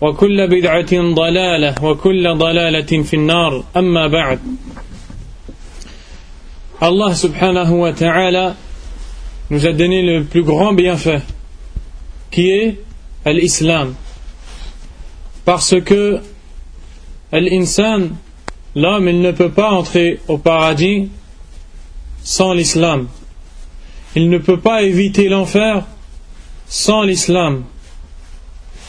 وكل بدعة ضلالة وكل ضلالة في النار أما بعد Allah subhanahu wa ta'ala nous a donné le plus grand bienfait qui est l'islam parce que l'insan l'homme il ne peut pas entrer au paradis sans l'islam il ne peut pas éviter l'enfer sans l'islam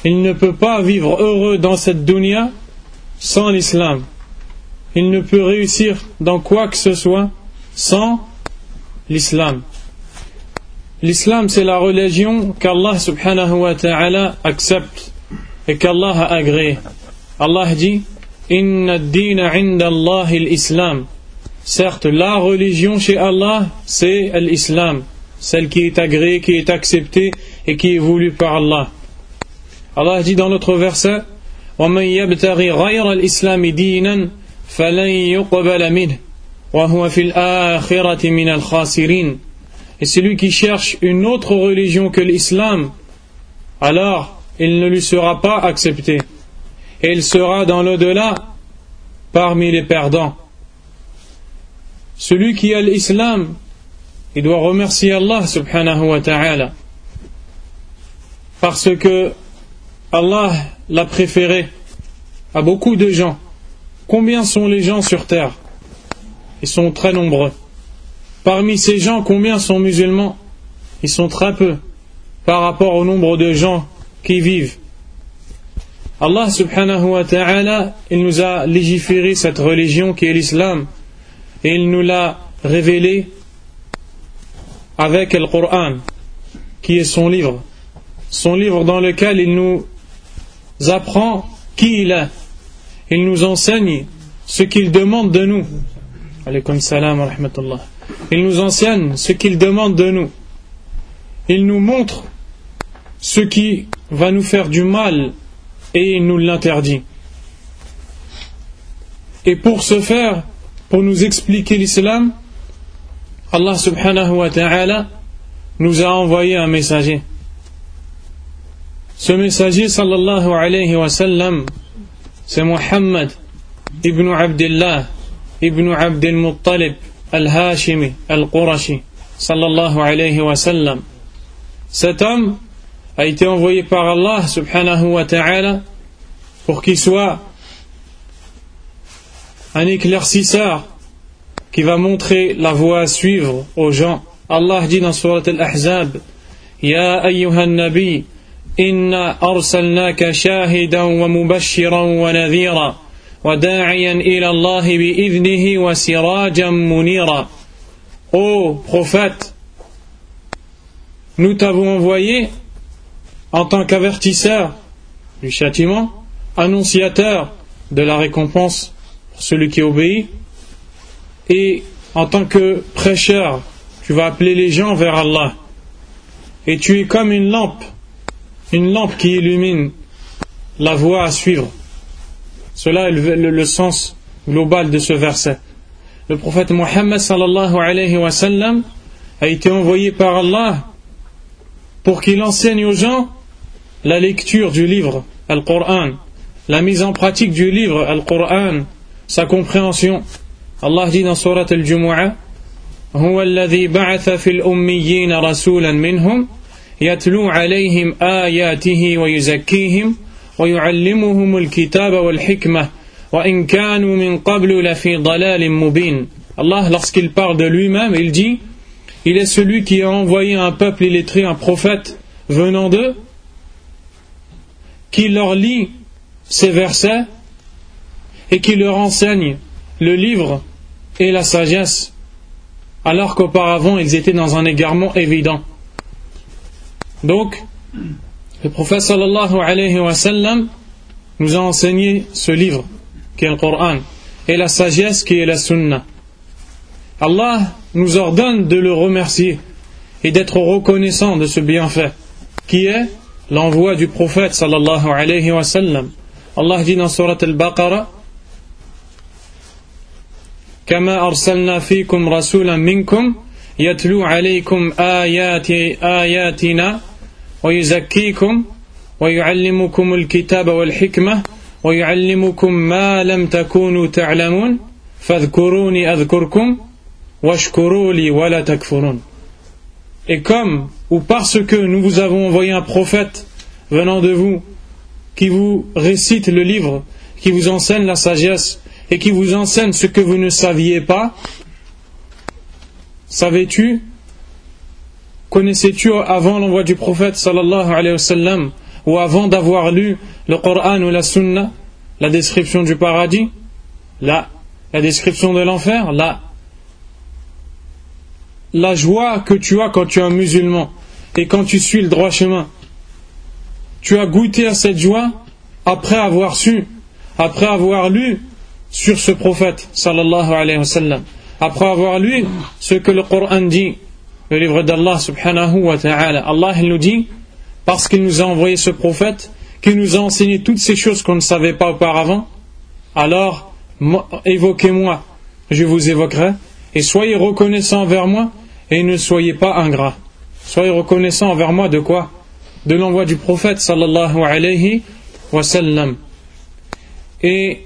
il ne peut pas vivre heureux dans cette dunya sans l'islam. Il ne peut réussir dans quoi que ce soit sans l'islam. L'islam, c'est la religion qu'Allah subhanahu wa ta'ala accepte et qu'Allah a agréé. Allah dit Inna dina inda Allah l'islam. Certes, la religion chez Allah, c'est l'islam, celle qui est agréée, qui est acceptée et qui est voulue par Allah. Allah dit dans notre verset ومن يبتغي غير الإسلام دينا فلن يقبل منه وهو في الآخرة من الخاسرين Et celui qui cherche une autre religion que l'islam, alors il ne lui sera pas accepté. Et il sera dans l'au-delà parmi les perdants. Celui qui a l'islam, il doit remercier Allah subhanahu wa ta'ala. Parce que Allah l'a préféré à beaucoup de gens. Combien sont les gens sur terre? Ils sont très nombreux. Parmi ces gens, combien sont musulmans? Ils sont très peu par rapport au nombre de gens qui vivent. Allah subhanahu wa ta'ala, il nous a légiféré cette religion qui est l'islam et il nous l'a révélé avec le Coran qui est son livre. Son livre dans lequel il nous apprend qui il est. Il nous enseigne ce qu'il demande de nous. Il nous enseigne ce qu'il demande de nous. Il nous montre ce qui va nous faire du mal et il nous l'interdit. Et pour ce faire, pour nous expliquer l'islam, Allah subhanahu wa ta'ala nous a envoyé un messager. Ce messager sallallahu alayhi wa sallam, c'est Muhammad ibn Abdullah ibn Abdul Muttalib al-Hashimi al-Qurashi sallallahu alayhi wa sallam. Cet homme a été envoyé par Allah subhanahu wa ta'ala pour qu'il soit un éclaircisseur qui va montrer la voie à suivre aux gens. Allah dit dans Surat Al-Ahzab Ya ayyuhan nabi إنا أرسلناك شاهدا ومبشرا ونذيرا وداعيا إلى الله بإذنه وسراجا منيرا Ô prophète, nous t'avons envoyé en tant qu'avertisseur du châtiment, annonciateur de la récompense pour celui qui obéit, et en tant que prêcheur, tu vas appeler les gens vers Allah. Et tu es comme une lampe une lampe qui illumine la voie à suivre. Cela est le, sens global de ce verset. Le prophète Mohammed sallallahu alayhi wa sallam a été envoyé par Allah pour qu'il enseigne aux gens la lecture du livre Al-Qur'an, la mise en pratique du livre Al-Qur'an, sa compréhension. Allah dit dans sourate Al-Jumu'ah: "Huwa alladhi ba'atha fil ummiyyin rasulan minhum" يتلو عليهم آياته ويزكيهم ويعلمهم الكتاب والحكمة وإن كانوا من قبل لفي ضلال مبين Allah, lorsqu'il parle de lui-même, il dit Il est celui qui a envoyé un peuple illettré, un prophète venant d'eux, qui leur lit ces versets et qui leur enseigne le livre et la sagesse, alors qu'auparavant ils étaient dans un égarement évident. Donc, le prophète sallallahu alayhi wa sallam nous a enseigné ce livre, qui est le Coran, et la sagesse qui est la Sunna. Allah nous ordonne de le remercier et d'être reconnaissant de ce bienfait, qui est l'envoi du prophète sallallahu alayhi wa sallam. Allah dit dans Surat al-Baqarah كما أرسلنا فيكم رسولا منكم يتلو عليكم آيات آياتنا ويزكيكم ويعلمكم الكتاب والحكمة ويعلمكم ما لم تكونوا تعلمون فاذكروني أذكركم واشكروا لي ولا تكفرون Et comme, ou parce que nous vous avons envoyé un prophète venant de vous, qui vous récite le livre, qui vous enseigne la sagesse, et qui vous enseigne ce que vous ne saviez pas, savais-tu, connaissais-tu avant l'envoi du prophète sallallahu alayhi wa sallam, ou avant d'avoir lu le Coran ou la Sunna, la description du paradis? Là. La description de l'enfer? Là. La joie que tu as quand tu es musulman et quand tu suis le droit chemin. Tu as goûté à cette joie après avoir su, après avoir lu sur ce prophète sallallahu alayhi wa sallam, après avoir lu ce que le Coran dit, le livre d'Allah subhanahu wa ta'ala. Allah nous dit, parce qu'il nous a envoyé ce prophète, qu'il nous a enseigné toutes ces choses qu'on ne savait pas auparavant, alors évoquez-moi, je vous évoquerai, et soyez reconnaissants envers moi, et ne soyez pas ingrats. Soyez reconnaissants envers moi de quoi? De l'envoi du prophète sallallahu alayhi wa sallam. Et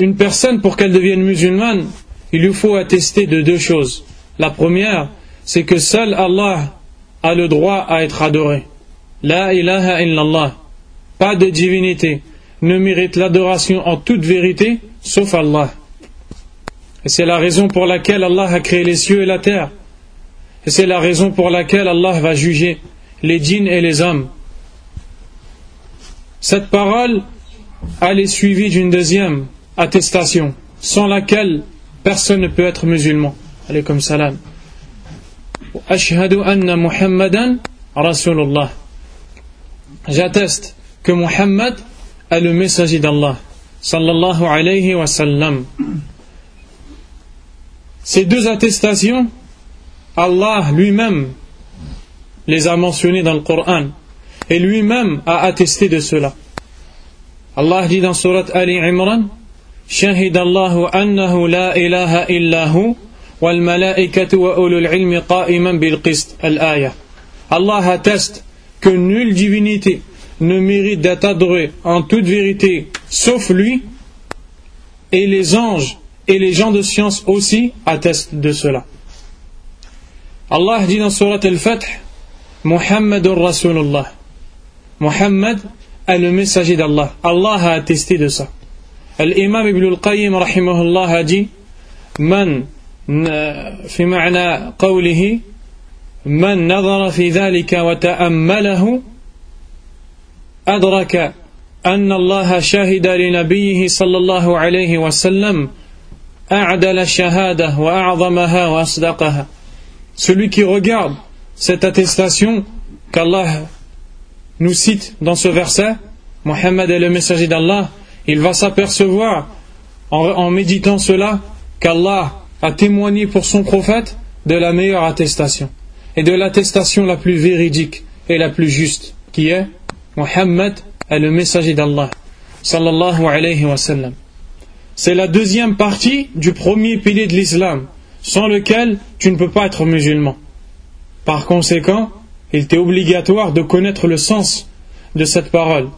une personne, pour qu'elle devienne musulmane, il lui faut attester de deux choses. La première, c'est que seul Allah a le droit à être adoré. La ilaha illallah. Pas de divinité ne mérite l'adoration en toute vérité sauf Allah. Et c'est la raison pour laquelle Allah a créé les cieux et la terre. Et c'est la raison pour laquelle Allah va juger les djinns et les hommes. Cette parole, elle est suivie d'une deuxième, attestation, sans laquelle personne ne peut être musulman. Alaykum salam. Ashhadu anna Muhammadan Rasulullah. J'atteste que Muhammad est le messager d'Allah. Sallallahu alayhi wa sallam. Ces deux attestations, Allah lui-même les a mentionnées dans le Coran et lui-même a attesté de cela. Allah dit dans Surat Ali Imran, Shahid Allahu annahu la ilaha illahu Allah atteste que nulle divinité ne mérite d'être adorée en toute vérité sauf lui et les anges et les gens de science aussi attestent de cela. Allah dit dans Surat Al-Fath Muhammadur Rasulullah Muhammad est le messager d'Allah. Allah a attesté de ça. L'imam Ibn al-Qayyim a dit Man في معنى قوله من نظر في ذلك وتأمله أدرك أن الله شهد لنبيه صلى الله عليه وسلم أعدل الشهادة وأعظمها وأصدقها Celui qui regarde cette attestation qu'Allah nous cite dans ce verset, Mohammed est le messager d'Allah, il va s'apercevoir en, méditant cela qu'Allah a témoigné pour son prophète de la meilleure attestation et de l'attestation la plus véridique et la plus juste qui est Muhammad est le messager d'Allah sallallahu alayhi wa sallam. C'est la deuxième partie du premier pilier de l'islam sans lequel tu ne peux pas être musulman. Par conséquent, il t'est obligatoire de connaître le sens de cette parole.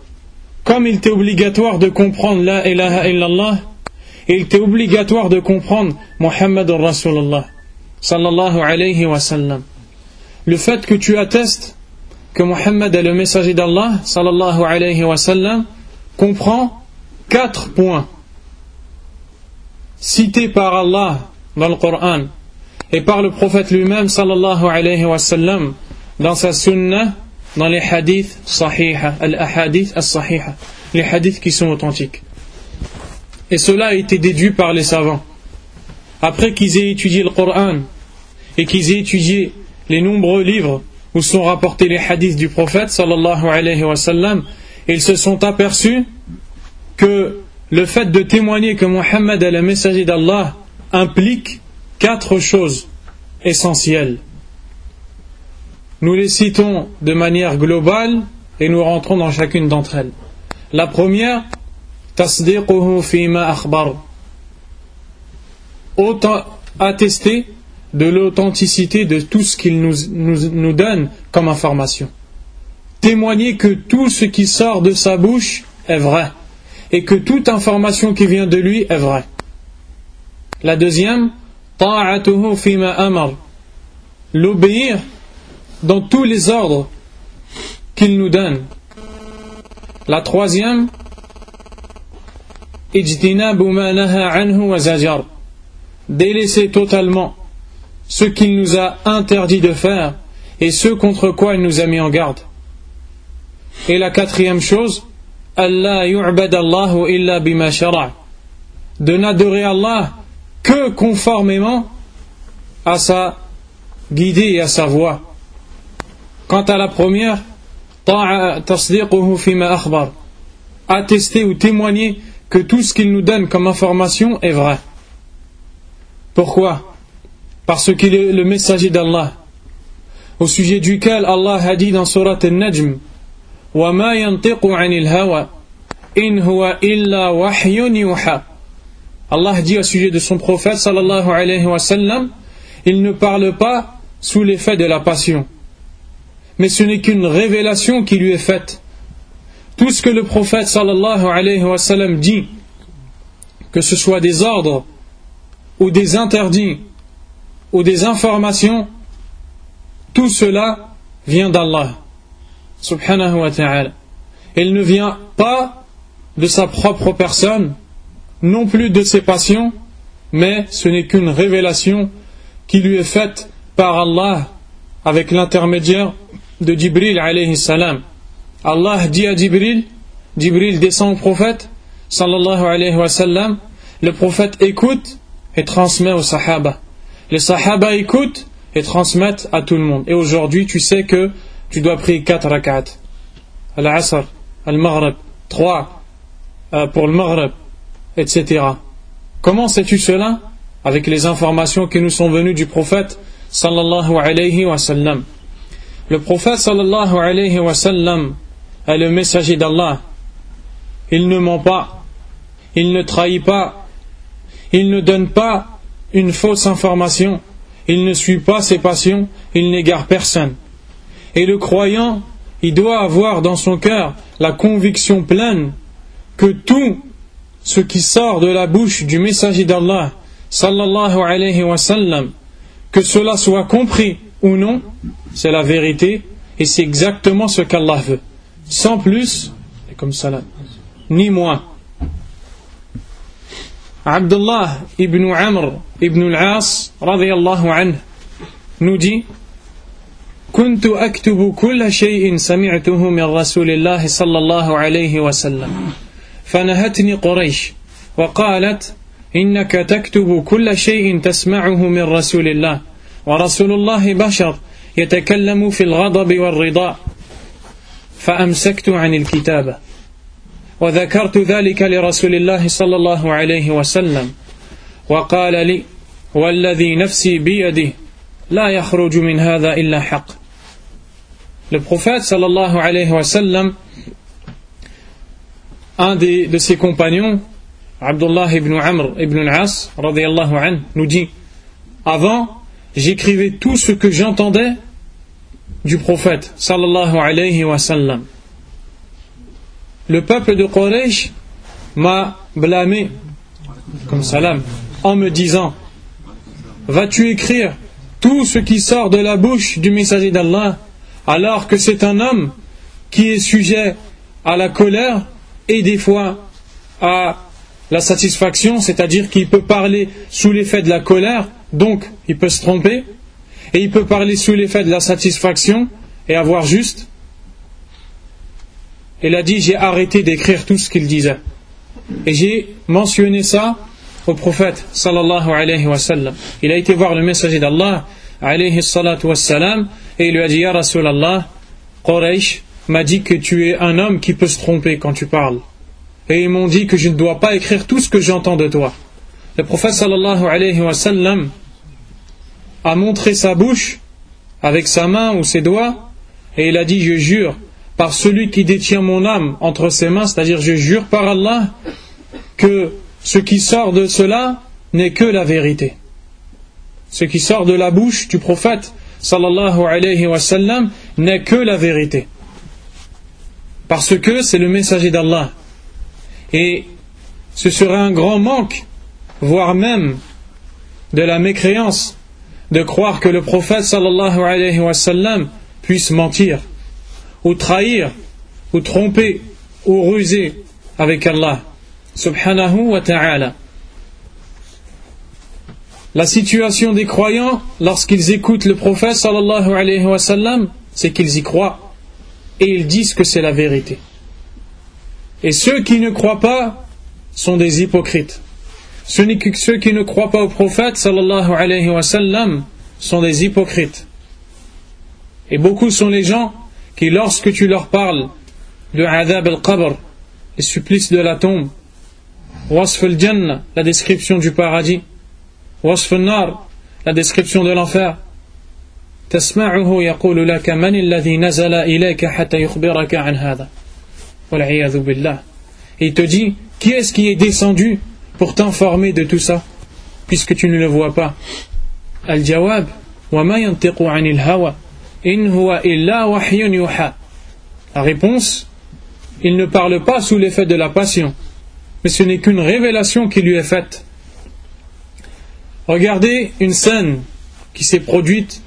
Comme il t'est obligatoire de comprendre la ilaha illallah, il t'est obligatoire de comprendre Muhammad Rasulullah sallallahu alayhi wa sallam. Le fait que tu attestes que Muhammad est le messager d'Allah sallallahu alayhi wa sallam comprend quatre points cités par Allah dans le Coran et par le prophète lui-même sallallahu alayhi wa sallam dans sa sunnah dans les hadiths sahiha al-ahadith as-sahiha les hadiths qui sont authentiques et cela a été déduit par les savants après qu'ils aient étudié le Coran et qu'ils aient étudié les nombreux livres où sont rapportés les hadiths du prophète sallallahu alayhi wa sallam ils se sont aperçus que le fait de témoigner que Mohammed est le messager d'Allah implique quatre choses essentielles. Nous les citons de manière globale et nous rentrons dans chacune d'entre elles. La première, tasdiquhu fima akhbar. Attester de l'authenticité de tout ce qu'il nous, nous donne comme information. Témoigner que tout ce qui sort de sa bouche est vrai et que toute information qui vient de lui est vraie. La deuxième, l'obéir dans tous les ordres qu'il nous donne. La troisième, délaisser totalement ce qu'il nous a interdit de faire et ce contre quoi il nous a mis en garde. Et la quatrième chose, de n'adorer Allah que conformément à sa guidée et à sa voix. Quant à la première, attester ou témoigner que tout ce qu'il nous donne comme information est vrai. Pourquoi Parce qu'il est le messager d'Allah, au sujet duquel Allah a dit dans Surat Al-Najm وما ينطق عن الهوى إن هو إلا وحي يوحى Allah dit au sujet de son prophète sallallahu alayhi wa sallam il ne parle pas sous l'effet de la passion mais ce n'est qu'une révélation qui lui est faite tout ce que le prophète dit que ce soit des ordres ou des interdits ou des informations tout cela vient d'Allah subhanahu wa ta'ala. Il ne vient pas de sa propre personne, non plus de ses passions, mais ce n'est qu'une révélation qui lui est faite par Allah avec l'intermédiaire de Jibril alayhi salam. Allah dit à Jibril, Jibril descend au prophète, sallallahu alayhi wa sallam, le prophète écoute et transmet aux sahaba. Les sahaba écoutent et transmettent à tout le monde. Et aujourd'hui, tu sais que tu dois prier 4 rak'at. Al-Asr, Al-Maghrib, 3 euh, pour le Maghrib, etc. Comment sais-tu cela? Avec les informations qui nous sont venues du prophète sallallahu alayhi wa sallam. Le prophète sallallahu alayhi wa sallam est le messager d'Allah. Il ne ment pas, il ne trahit pas, il ne donne pas une fausse information, il ne suit pas ses passions, il n'égare personne. Et le croyant, il doit avoir dans son cœur la conviction pleine que tout ce qui sort de la bouche du messager d'Allah, sallallahu alayhi wa sallam, que cela soit compris ou non, c'est la vérité et c'est exactement ce qu'Allah veut. Sans plus, et comme ça ni moins. Abdullah ibn Amr ibn al-As, anhu, nous dit كنت أكتب كل شيء سمعته من رسول الله صلى الله عليه وسلم فنهتني قريش وقالت إنك تكتب كل شيء تسمعه من رسول الله ورسول الله بشر يتكلم في الغضب والرضا فأمسكت عن الكتابة وذكرت ذلك لرسول الله صلى الله عليه وسلم. وقال لي والذي نفسي بيده لا يخرج من هذا إلا حق. للبروفات صلى الله عليه وسلم un des, de ses compagnons Abdullah ibn Amr ibn As radiallahu anhu nous dit avant j'écrivais tout ce que j'entendais du prophète sallallahu alayhi wa sallam. Le peuple de Quraysh m'a blâmé comme salam en me disant Vas-tu écrire tout ce qui sort de la bouche du messager d'Allah alors que c'est un homme qui est sujet à la colère et des fois à la satisfaction, c'est-à-dire qu'il peut parler sous l'effet de la colère, donc il peut se tromper, et il peut parler sous l'effet de la satisfaction et avoir juste. Il a dit j'ai arrêté d'écrire tout ce qu'il disait. Et j'ai mentionné ça au prophète sallallahu alayhi wa sallam. Il a été voir le messager d'Allah alayhi wa et il lui a dit Ya Rasulallah, Quraysh m'a dit que tu es un homme qui peut se tromper quand tu parles. Et ils m'ont dit que je ne dois pas écrire tout ce que j'entends de toi. Le prophète alayhi a montré sa bouche avec sa main ou ses doigts et il a dit Je jure par celui qui détient mon âme entre ses mains, c'est-à-dire je jure par Allah que ce qui sort de cela n'est que la vérité. Ce qui sort de la bouche du prophète sallallahu alayhi wa sallam n'est que la vérité. Parce que c'est le messager d'Allah. Et ce serait un grand manque, voire même de la mécréance, de croire que le prophète sallallahu alayhi wa sallam puisse mentir, ou trahir, ou tromper, ou ruser avec Allah subhanahu wa ta'ala. La situation des croyants lorsqu'ils écoutent le prophète sallallahu alayhi wa sallam, c'est qu'ils y croient et ils disent que c'est la vérité. Et ceux qui ne croient pas sont des hypocrites. Ceux qui ne croient pas au prophète sallallahu alayhi wa sallam sont des hypocrites. Et beaucoup sont les gens qui, lorsque tu leur parles de adab al-qabr, les supplices de la tombe, wasf al-jannah, la description du paradis, wasf al-nar, la description de l'enfer, تسمعه يقول لك من الذي نزل إليك حتى يخبرك عن هذا et il te dit, qui est-ce qui est descendu pour t'informer de tout ça, puisque tu ne le vois pas. Al-Jawab, La réponse, il ne parle pas sous l'effet de la passion, mais ce n'est qu'une révélation qui lui est faite. Regardez une scène qui s'est produite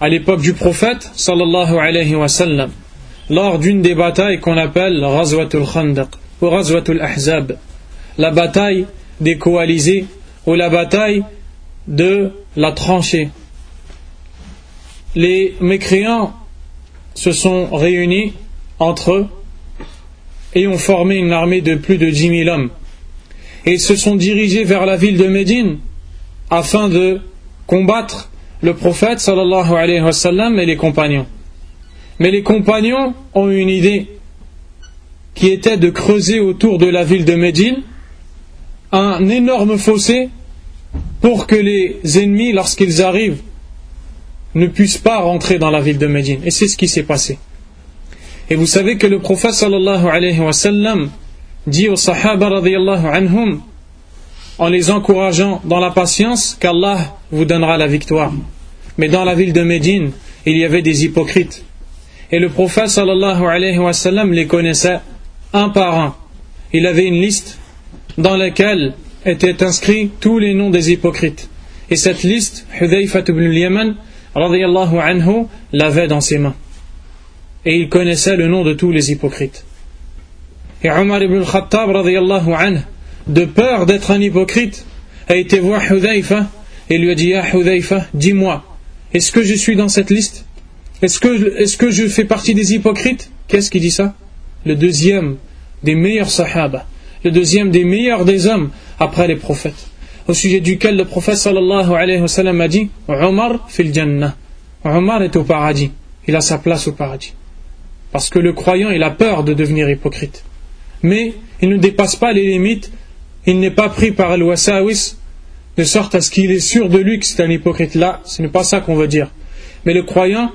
à l'époque du prophète sallallahu alayhi wa sallam lors d'une des batailles qu'on appelle Razwatul Khandaq ou Razwatul Ahzab, la bataille des ou la bataille de la tranchée. Les mécréants se sont réunis entre eux et ont formé une armée de plus de dix mille hommes. Et ils se sont dirigés vers la ville de Médine afin de combattre le prophète et les compagnons. Mais les compagnons ont une idée qui était de creuser autour de la ville de Médine un énorme fossé pour que les ennemis, lorsqu'ils arrivent, ne puissent pas rentrer dans la ville de Médine. Et c'est ce qui s'est passé. Et vous savez que le prophète sallallahu alayhi wa sallam dit aux sahaba radiyallahu anhum en les encourageant dans la patience qu'Allah vous donnera la victoire. Mais dans la ville de Médine, il y avait des hypocrites et le prophète sallallahu alayhi wa sallam les connaissait un par un. Il avait une liste dans laquelle étaient inscrits tous les noms des hypocrites. Et cette liste, Hudayfa ibn al-Yaman anhu l'avait dans ses mains. Et il connaissait le nom de tous les hypocrites. Et Omar ibn al-Khattab anhu, de peur d'être un hypocrite, a été voir Hudayfa et lui a dit Ah Hudayfa, dis-moi, est-ce que je suis dans cette liste? Est-ce que, je fais partie des hypocrites? Qu'est-ce qui dit ça? Le deuxième des meilleurs sahaba, le deuxième des meilleurs des hommes après les prophètes, au sujet duquel le prophète sallallahu alayhi wa sallam a dit Omar fil jannah. Omar est au paradis, il a sa place au paradis. Parce que le croyant, il a peur de devenir hypocrite. Mais il ne dépasse pas les limites, il n'est pas pris par le wasawis, de sorte à ce qu'il est sûr de lui que c'est un hypocrite. Là, ce n'est pas ça qu'on veut dire. Mais le croyant,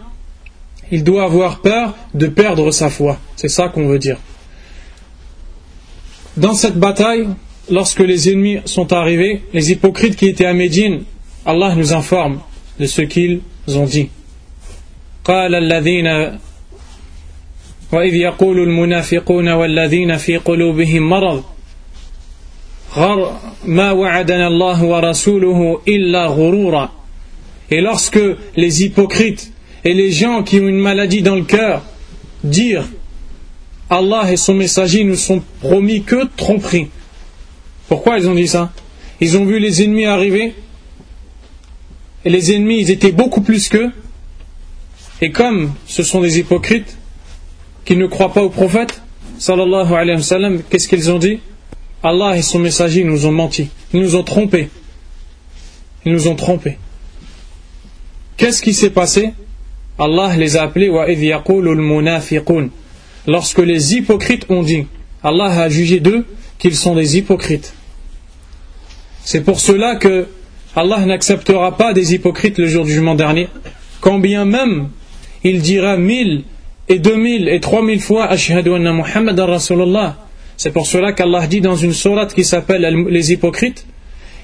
il doit avoir peur de perdre sa foi. C'est ça qu'on veut dire Dans cette bataille, lorsque les ennemis sont arrivés, les hypocrites qui étaient à Médine, Allah nous informe de ce qu'ils ont dit. قال الذين وإذ يقول المنافقون والذين في قلوبهم مرض ما وعدنا الله ورسوله إلا غرورا Et lorsque les hypocrites et les gens qui ont une maladie dans le cœur disent Allah et son messager nous sont promis que tromperie. Pourquoi ils ont dit ça? Ils ont vu les ennemis arriver et les ennemis ils étaient beaucoup plus qu'eux. Et comme ce sont des hypocrites qui ne croient pas au prophète, sallallahu alayhi wa qu'est-ce qu'ils ont dit? Allah et son messager nous ont menti, ils nous ont trompés. Ils nous ont trompés. Qu'est-ce qui s'est passé? Allah les a appelés Lorsque les hypocrites ont dit, Allah a jugé d'eux qu'ils sont des hypocrites. C'est pour cela que Allah n'acceptera pas des hypocrites le jour du jugement dernier, quand bien même il dira mille et deux mille et trois mille fois Ashhadu anna Muhammad Rasulullah. C'est pour cela qu'Allah dit dans une sourate qui s'appelle Les hypocrites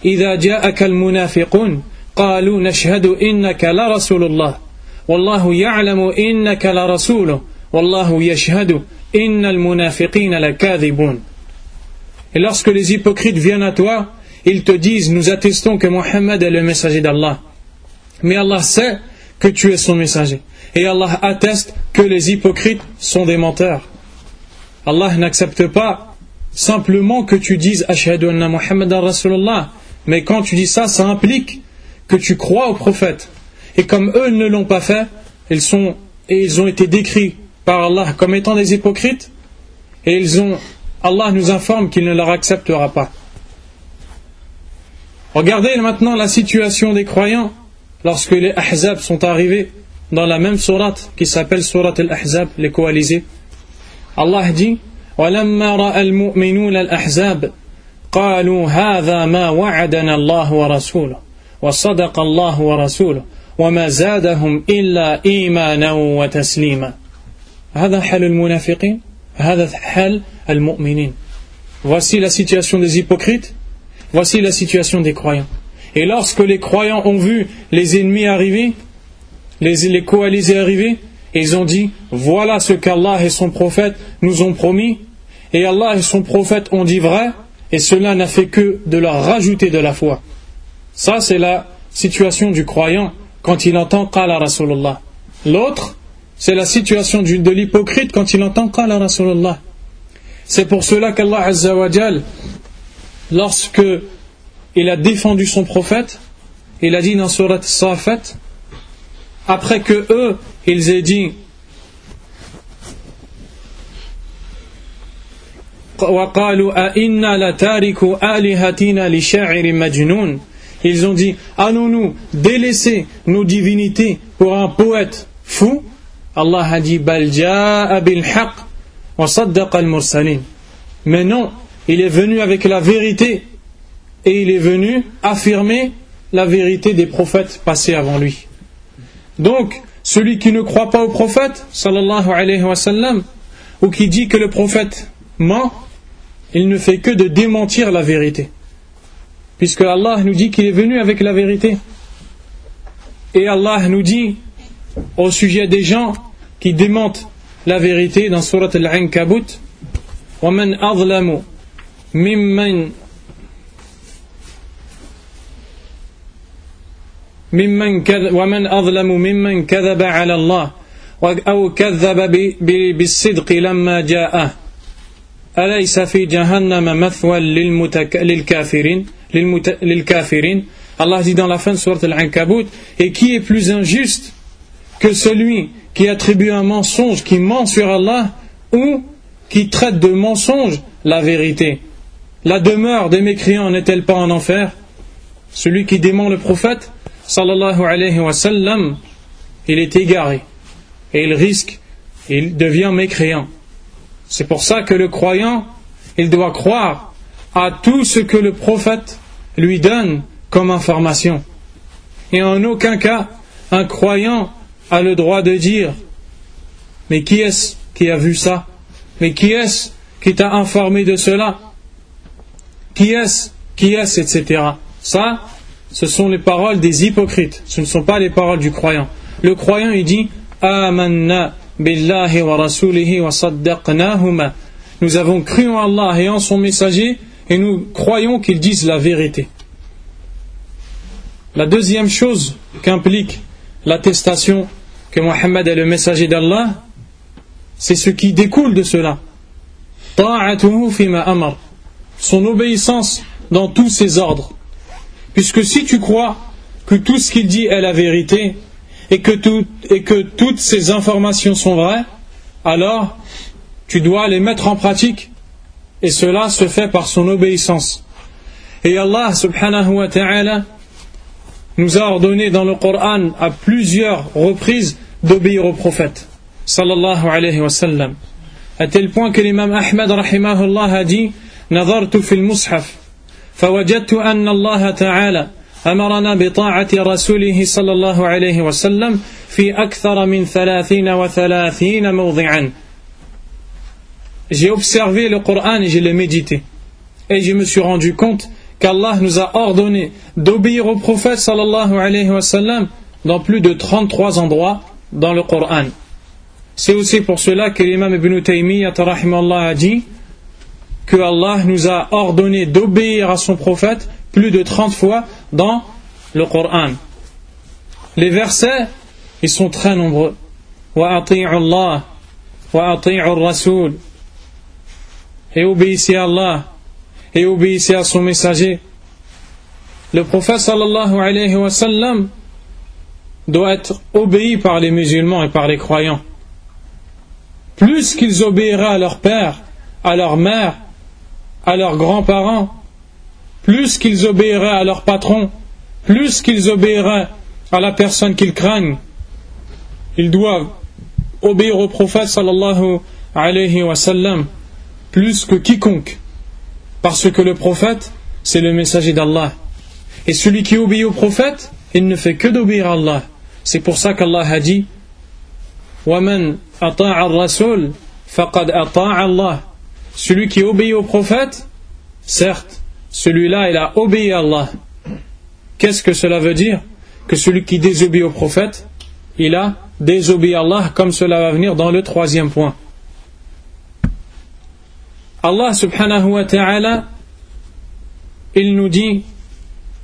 إذا جاءك المنافقون قالوا نشهد إنك لرسول الله والله يعلم إنك لرسوله Wallahu yashhadu innal. Et lorsque les hypocrites viennent à toi, ils te disent Nous attestons que Mohammed est le messager d'Allah. Mais Allah sait que tu es son messager. Et Allah atteste que les hypocrites sont des menteurs. Allah n'accepte pas simplement que tu dises Ashhadu anna Muhammadan Rasulullah. Mais quand tu dis ça, ça implique que tu crois au prophète. Et comme eux ne l'ont pas fait, ils, sont, et ils ont été décrits par Allah comme étant des hypocrites, et ils ont Allah nous informe qu'il ne leur acceptera pas. Regardez maintenant la situation des croyants lorsque les Ahzab sont arrivés dans la même sourate qui s'appelle sourate al-Ahzab, les coalisés. Allah dit ولما رأى المؤمنون الأحزاب قالوا هذا ما وعدنا الله ورسوله وصدق الله ورسوله وما زادهم إلا إيمانا وتسليما هذا حال المنافقين هذا حال المؤمنين Voici la situation des hypocrites, voici la situation des croyants. Et lorsque les croyants ont vu les ennemis arriver, les, les coalisés arriver, ils ont dit Voilà ce qu'Allah et son prophète nous ont promis, et Allah et son prophète ont dit vrai, et cela n'a fait que de leur rajouter de la foi. Ça, c'est la situation du croyant quand il entend Qala Rasulullah. L'autre, c'est la situation de l'hypocrite quand il entend Qala Rasulullah. C'est pour cela qu'Allah Azzawajal, lorsque il a défendu son prophète, il a dit dans Surat Safat, après que eux, ils aient dit Ils ont dit Allons-nous délaisser nos divinités pour un poète fou? Allah a dit Mais non, il est venu avec la vérité et il est venu affirmer la vérité des prophètes passés avant lui. Donc, celui qui ne croit pas au prophète, sallallahu alayhi wa sallam, ou qui dit que le prophète ment, il ne fait que de démentir la vérité. Puisque Allah nous dit qu'il est venu avec la vérité. Et Allah nous dit au sujet des gens qui démentent la vérité dans Surat Al-Ankabut وَمَنْ أَظْلَمُ مِمَّنْ ممن كذب ومن أظلم ممن كذب على الله أو كذب بالصدق لما جاءه أليس في جهنم مثوى للكافرين للكافرين Allah dit dans la fin de Surat Al-Ankabut et qui est plus injuste que celui qui attribue un mensonge, qui ment sur Allah ou qui traite de mensonge la vérité. La demeure des mécréants n'est-elle pas en enfer? Celui qui dément le prophète sallallahu alayhi wa sallam, il est égaré et il risque, il devient mécréant. C'est pour ça que le croyant, il doit croire à tout ce que le prophète lui donne comme information. Et en aucun cas, un croyant a le droit de dire Mais qui est-ce qui a vu ça? Mais qui est-ce qui t'a informé de cela? Qui est-ce Qui est-ce etc. Ça, ce sont les paroles des hypocrites. Ce ne sont pas les paroles du croyant. Le croyant, il dit Amanna billahi wa rasulihi wa. Nous avons cru en Allah et en son messager et nous croyons qu'ils disent la vérité. La deuxième chose qu'implique l'attestation que Mohammed est le messager d'Allah, c'est ce qui découle de cela. Son obéissance dans tous ses ordres. Puisque si tu crois que tout ce qu'il dit est la vérité et que, et que toutes ces informations sont vraies, alors tu dois les mettre en pratique et cela se fait par son obéissance. Et Allah subhanahu wa ta'ala nous a ordonné dans le Coran à plusieurs reprises d'obéir au prophète sallallahu alayhi wa sallam à tel point que l'imam Ahmad rahimahullah a dit نظرت في المصحف فوجدت أن الله تعالى أمرنا بطاعة رسوله صلى الله عليه وسلم في أكثر من ثلاثين وثلاثين موضعا J'ai observé le Coran et je l'ai médité. Et je me suis rendu compte qu'Allah nous a ordonné d'obéir au prophète sallallahu alayhi wa sallam dans plus de 33 endroits dans le Coran. C'est aussi pour cela que l'imam Ibn Taymiyyah a dit que Allah nous a ordonné d'obéir à son prophète plus de 30 fois dans le Coran. Les versets, ils sont très nombreux. Wa Allah, wa Rasul. Et obéissez à Allah, et obéissez à son messager. Le prophète sallallahu alayhi wa sallam doit être obéi par les musulmans et par les croyants. Plus qu'ils obéiraient à leur père, à leur mère, à leurs grands-parents, plus qu'ils obéiraient à leur patron, plus qu'ils obéiraient à la personne qu'ils craignent, ils doivent obéir au prophète sallallahu alayhi wa sallam plus que quiconque. Parce que le prophète, c'est le messager d'Allah. Et celui qui obéit au prophète, il ne fait que d'obéir à Allah. C'est pour ça qu'Allah a dit Celui qui obéit au prophète, certes, celui-là, il a obéi à Allah. Qu'est-ce que cela veut dire? Que celui qui désobéit au prophète, il a désobéi à Allah, comme cela va venir dans le troisième point. Allah subhanahu wa ta'ala, il nous dit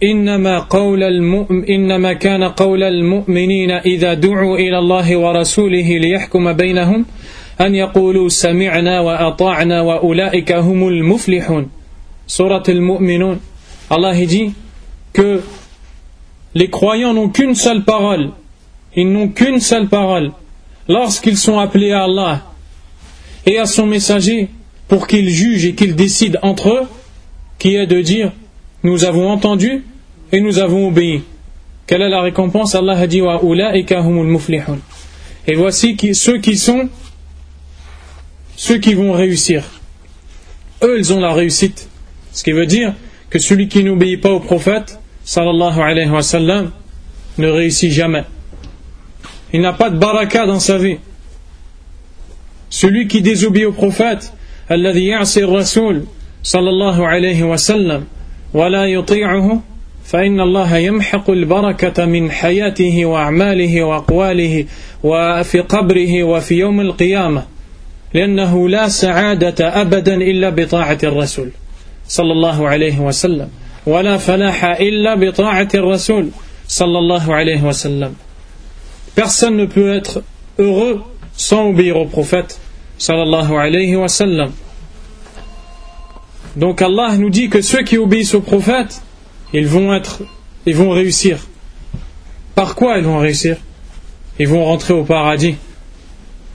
إنما قول المؤمن إنما كان قول المؤمنين إذا دعوا إلى الله ورسوله ليحكم بينهم أن يقولوا سمعنا وأطعنا وأولئك هم المفلحون سورة المؤمنون Allah dit que les croyants n'ont qu'une seule parole ils n'ont qu'une seule parole lorsqu'ils sont appelés à Allah et à son messager pour qu'ils jugent et qu'ils décident entre eux qui est de dire nous avons entendu et nous avons obéi. Quelle est la récompense? Allah a dit Et voici ceux qui sont ceux qui vont réussir. Eux, ils ont la réussite. Ce qui veut dire que celui qui n'obéit pas au prophète, sallallahu alayhi wa sallam, ne réussit jamais. Il n'a pas de baraka dans sa vie. Celui qui désobéit au prophète, الذي يعصي الرسول صلى الله عليه وسلم ولا يطيعه فإن الله يمحق البركة من حياته وأعماله وأقواله وفي قبره وفي يوم القيامة لأنه لا سعادة أبدا إلا بطاعة الرسول صلى الله عليه وسلم ولا فلاح إلا بطاعة الرسول صلى الله عليه وسلم Personne ne peut être heureux sans obéir au prophète sallallahu alayhi wa sallam. Donc Allah nous dit que ceux qui obéissent au prophète ils vont être, ils vont réussir. Par quoi ils vont réussir? Ils vont rentrer au paradis.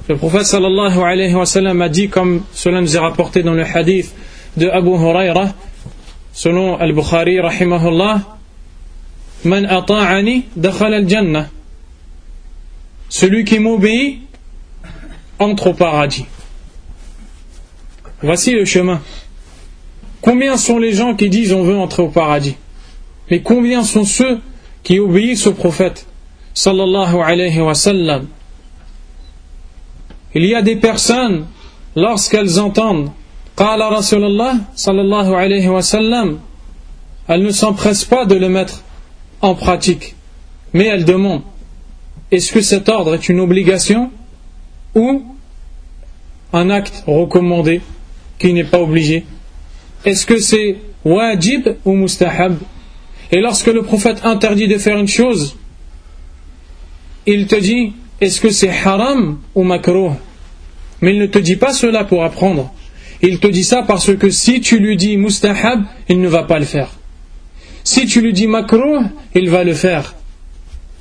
Le prophète sallallahu alayhi wa sallam a dit, comme cela nous est rapporté dans le hadith de Abu Huraira, selon Al-Bukhari rahimahullah, Man ata'ani al-jannah. Celui qui m'obéit entre au paradis. Voici le chemin. Combien sont les gens qui disent on veut entrer au paradis? Mais combien sont ceux qui obéissent au prophète sallallahu Il y a des personnes, lorsqu'elles entendent Qala Rasulallah sallallahu alayhi wa sallam, elles ne s'empressent pas de le mettre en pratique, mais elles demandent est-ce que cet ordre est une obligation ou un acte recommandé qui n'est pas obligé? Est-ce que c'est wajib ou mustahab? Et lorsque le prophète interdit de faire une chose, il te dit est-ce que c'est haram ou makruh? Mais il ne te dit pas cela pour apprendre. Il te dit ça parce que si tu lui dis mustahab, il ne va pas le faire. Si tu lui dis makruh, il va le faire.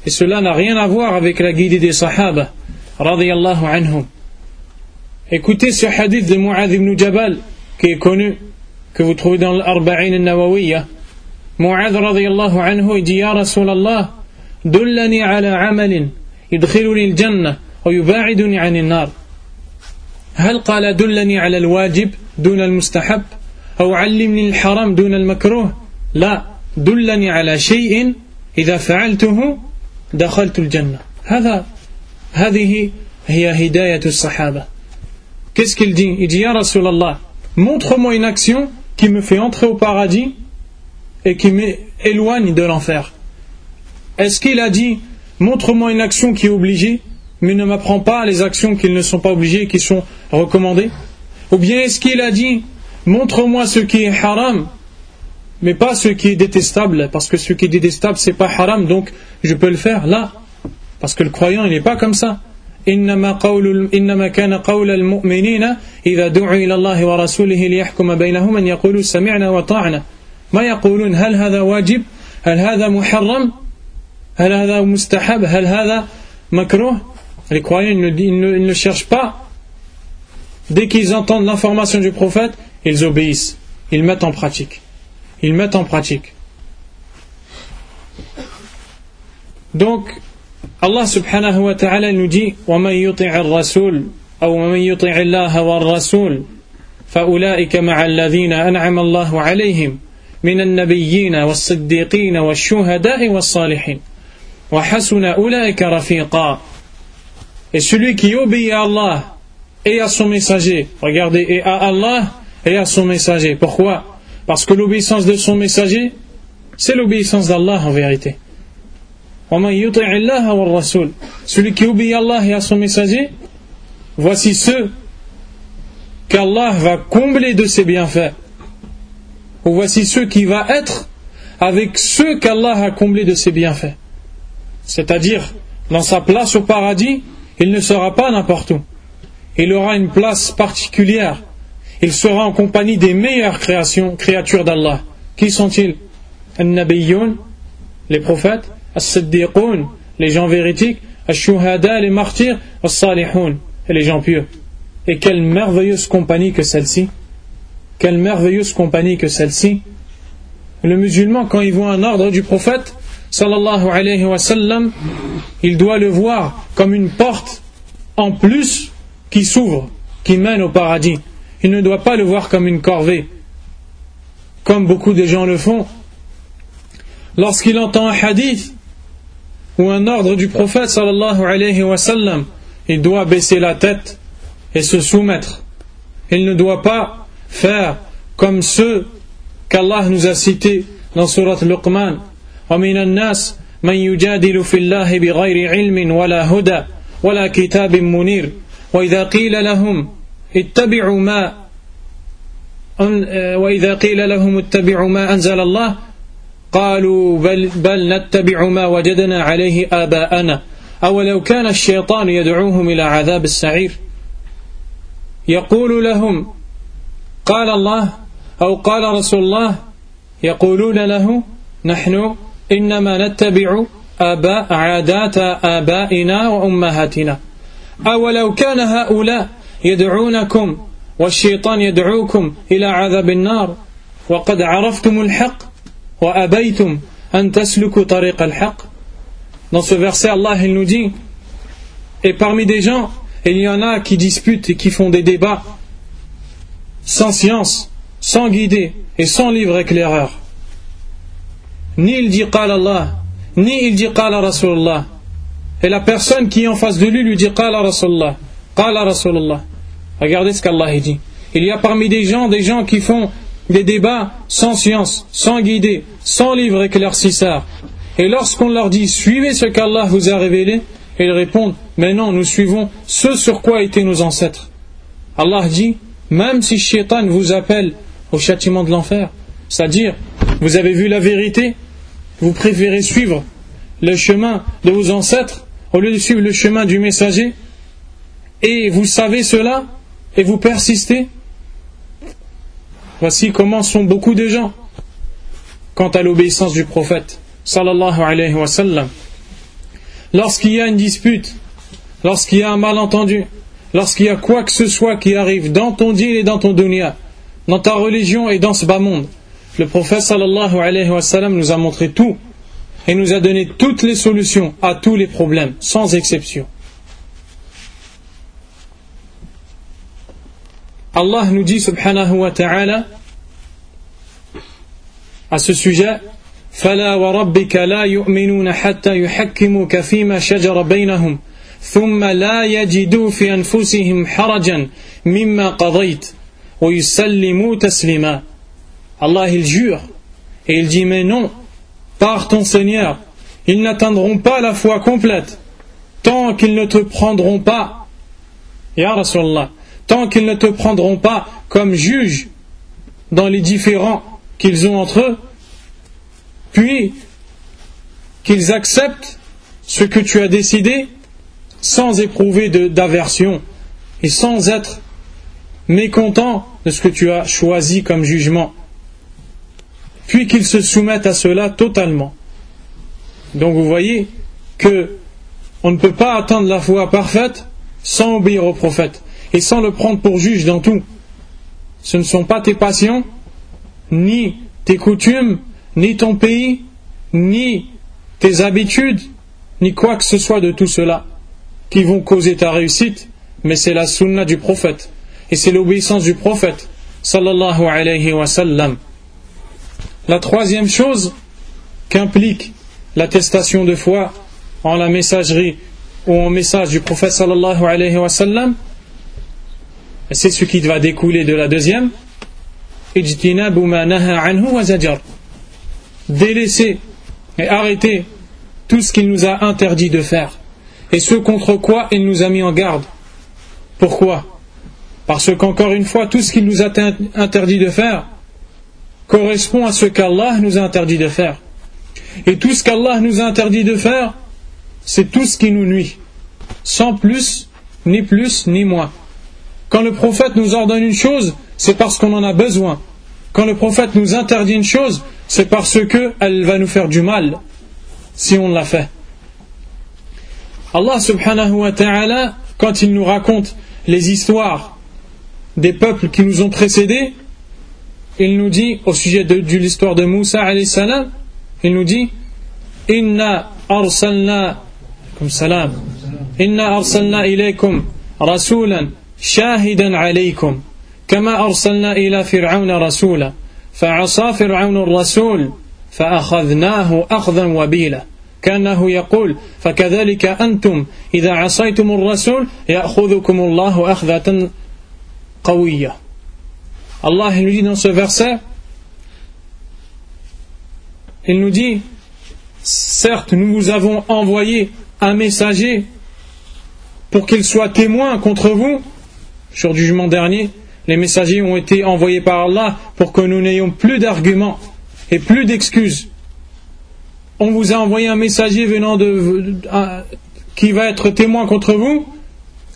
Et cela n'a rien à voir avec la guidée des sahaba, radiyallahu anhum. Écoutez ce hadith de Mu'adh ibn Jabal, qui est connu, que vous trouvez dans l'Arba'in al-Nawawiyya. Mu'adh radiyallahu anhu, il dit, Ya Rasulallah, dullani ala amalin, يدخلني الجنة ويباعدني عن النار هل قال دلني على الواجب دون المستحب أو علمني الحرام دون المكروه لا دلني على شيء إذا فعلته دخلت الجنة هذا هذه هي هداية الصحابة Qu'est-ce qu'il dit Il dit, Ya Rasulallah, montre-moi une action qui me fait entrer au paradis et qui m'éloigne de l'enfer. Est-ce qu'il a dit, montre-moi une action qui est obligée, mais ne m'apprends pas les actions qui ne sont pas obligées et qui sont recommandées? Ou bien est-ce qu'il a dit, montre-moi ce qui est haram, mais pas ce qui est détestable, parce que ce qui est détestable, c'est pas haram, donc je peux le faire là. Parce que le croyant, n'est pas comme ça. إنما قول إنما كان قول المؤمنين إذا دعوا إلى الله ورسوله ليحكم بينهم أن يقولوا سمعنا وطعنا ما يقولون هل هذا واجب هل هذا محرم هل هذا مستحب هل هذا مكروه les croyants ils ne, ils ne, ils ne cherchent pas dès qu'ils entendent l'information du prophète ils obéissent ils mettent en pratique ils mettent en pratique donc Wa ta'ala nous dit وَمَن يُطِعِ الرَّسُولِ أو وَمَن يُطِعِ اللَّهَ وَالرَّسُولِ فأولئك مع الذين أنعم الله عليهم من النبيين والصديقين والشهداء والصالحين Et celui qui obéit à Allah et à son messager, regardez, et à Allah et à son messager. Pourquoi Parce que l'obéissance de son messager, c'est l'obéissance d'Allah en vérité. Celui qui à Allah et à son messager, voici ceux qu'Allah va combler de ses bienfaits. Ou voici ceux qui vont être avec ceux qu'Allah a comblés de ses bienfaits c'est-à-dire dans sa place au paradis, il ne sera pas n'importe où. Il aura une place particulière. Il sera en compagnie des meilleures créations, créatures d'Allah. Qui sont-ils? Les prophètes, as-siddiqoun, les gens véridiques, as-shuhada, les martyrs, as-salihoun, et les gens pieux. Et quelle merveilleuse compagnie que celle-ci. Quelle merveilleuse compagnie que celle-ci. Le musulman, quand il voit un ordre du prophète, sallallahu alayhi wa sallam, il doit le voir comme une porte en plus qui s'ouvre, qui mène au paradis. Il ne doit pas le voir comme une corvée, comme beaucoup de gens le font. Lorsqu'il entend un hadith ou un ordre du prophète sallallahu alayhi wa sallam, il doit baisser la tête et se soumettre. Il ne doit pas faire comme ceux qu'Allah nous a cités dans Surat Luqman ومن الناس من يجادل في الله بغير علم ولا هدى ولا كتاب منير وإذا قيل لهم اتبعوا ما وإذا قيل لهم اتبعوا ما أنزل الله قالوا بل, بل نتبع ما وجدنا عليه آباءنا. أولو كان الشيطان يدعوهم إلى عذاب السعير. يقول لهم قال الله أو قال رسول الله يقولون له نحن إنما نتبع آباء عادات آبائنا وأمهاتنا. أولو كان هؤلاء يدعونكم والشيطان يدعوكم إلى عذاب النار. وقد عرفتم الحق Dans ce verset, Allah nous dit Et parmi des gens, il y en a qui disputent et qui font des débats sans science, sans guider et sans livre éclaireur. ni il dit Qala Allah, ni il dit Qala Rasulullah. Et la personne qui est en face de lui lui dit Qala Rasulullah, Qala Rasulullah. Regardez ce qu'Allah dit. Il y a parmi des gens des gens qui font des débats sans science, sans guider, sans livre éclaircisseur. Et lorsqu'on leur dit suivez ce qu'Allah vous a révélé, ils répondent, mais non, nous suivons ce sur quoi étaient nos ancêtres. Allah dit, même si Shaitan vous appelle au châtiment de l'enfer, c'est-à-dire, vous avez vu la vérité, vous préférez suivre le chemin de vos ancêtres au lieu de suivre le chemin du messager, et vous savez cela, et vous persistez. Voici comment sont beaucoup de gens quant à l'obéissance du prophète. Lorsqu'il y a une dispute, lorsqu'il y a un malentendu, lorsqu'il y a quoi que ce soit qui arrive dans ton dîn et dans ton dunya, dans ta religion et dans ce bas monde, le prophète sallallahu nous a montré tout et nous a donné toutes les solutions à tous les problèmes, sans exception. Allah nous dit subhanahu wa ta'ala à ce sujet فلا وربك لا يؤمنون حتى يحكموك فيما شجر بينهم ثم لا يجدوا في أنفسهم حرجا مما قضيت ويسلموا تسليما Allah il jure et il dit mais non par ton Seigneur ils n'atteindront pas la foi complète tant qu'ils ne te prendront pas Ya Rasulallah tant qu'ils ne te prendront pas comme juge dans les différends qu'ils ont entre eux, puis qu'ils acceptent ce que tu as décidé sans éprouver d'aversion et sans être mécontents de ce que tu as choisi comme jugement, puis qu'ils se soumettent à cela totalement. Donc vous voyez que on ne peut pas atteindre la foi parfaite sans obéir au prophète et sans le prendre pour juge dans tout. Ce ne sont pas tes passions, ni tes coutumes, ni ton pays, ni tes habitudes, ni quoi que ce soit de tout cela qui vont causer ta réussite, mais c'est la sunna du prophète et c'est l'obéissance du prophète sallallahu alayhi wa sallam. La troisième chose qu'implique l'attestation de foi en la messagerie ou en message du prophète sallallahu alayhi wa sallam, c'est ce qui va découler de la deuxième. Délaisser et arrêter tout ce qu'il nous a interdit de faire et ce contre quoi il nous a mis en garde. Pourquoi? Parce qu'encore une fois, tout ce qu'il nous a interdit de faire correspond à ce qu'Allah nous a interdit de faire. Et tout ce qu'Allah nous a interdit de faire, c'est tout ce qui nous nuit, sans plus, ni plus, ni moins. Quand le prophète nous ordonne une chose, c'est parce qu'on en a besoin. Quand le prophète nous interdit une chose, c'est parce qu'elle va nous faire du mal si on l'a fait. Allah subhanahu wa ta'ala, quand il nous raconte les histoires des peuples qui nous ont précédés, il nous dit au sujet de, l'histoire de Moussa salam, il nous dit Inna arsalna comme salam Inna arsalna ilaykum rasulan شاهدا عليكم كما أرسلنا إلى فرعون رسولا فعصى فرعون الرسول فأخذناه أخذا وبيلا. كأنه يقول فكذلك أنتم إذا عصيتم الرسول يأخذكم الله أخذة قوية. Allah il nous dit dans ce verset il nous dit certes nous vous avons envoyé un messager pour qu'il soit témoin contre vous sur jugement dernier, les messagers ont été envoyés par Allah pour que nous n'ayons plus d'arguments et plus d'excuses. On vous a envoyé un messager venant de, qui va être témoin contre vous,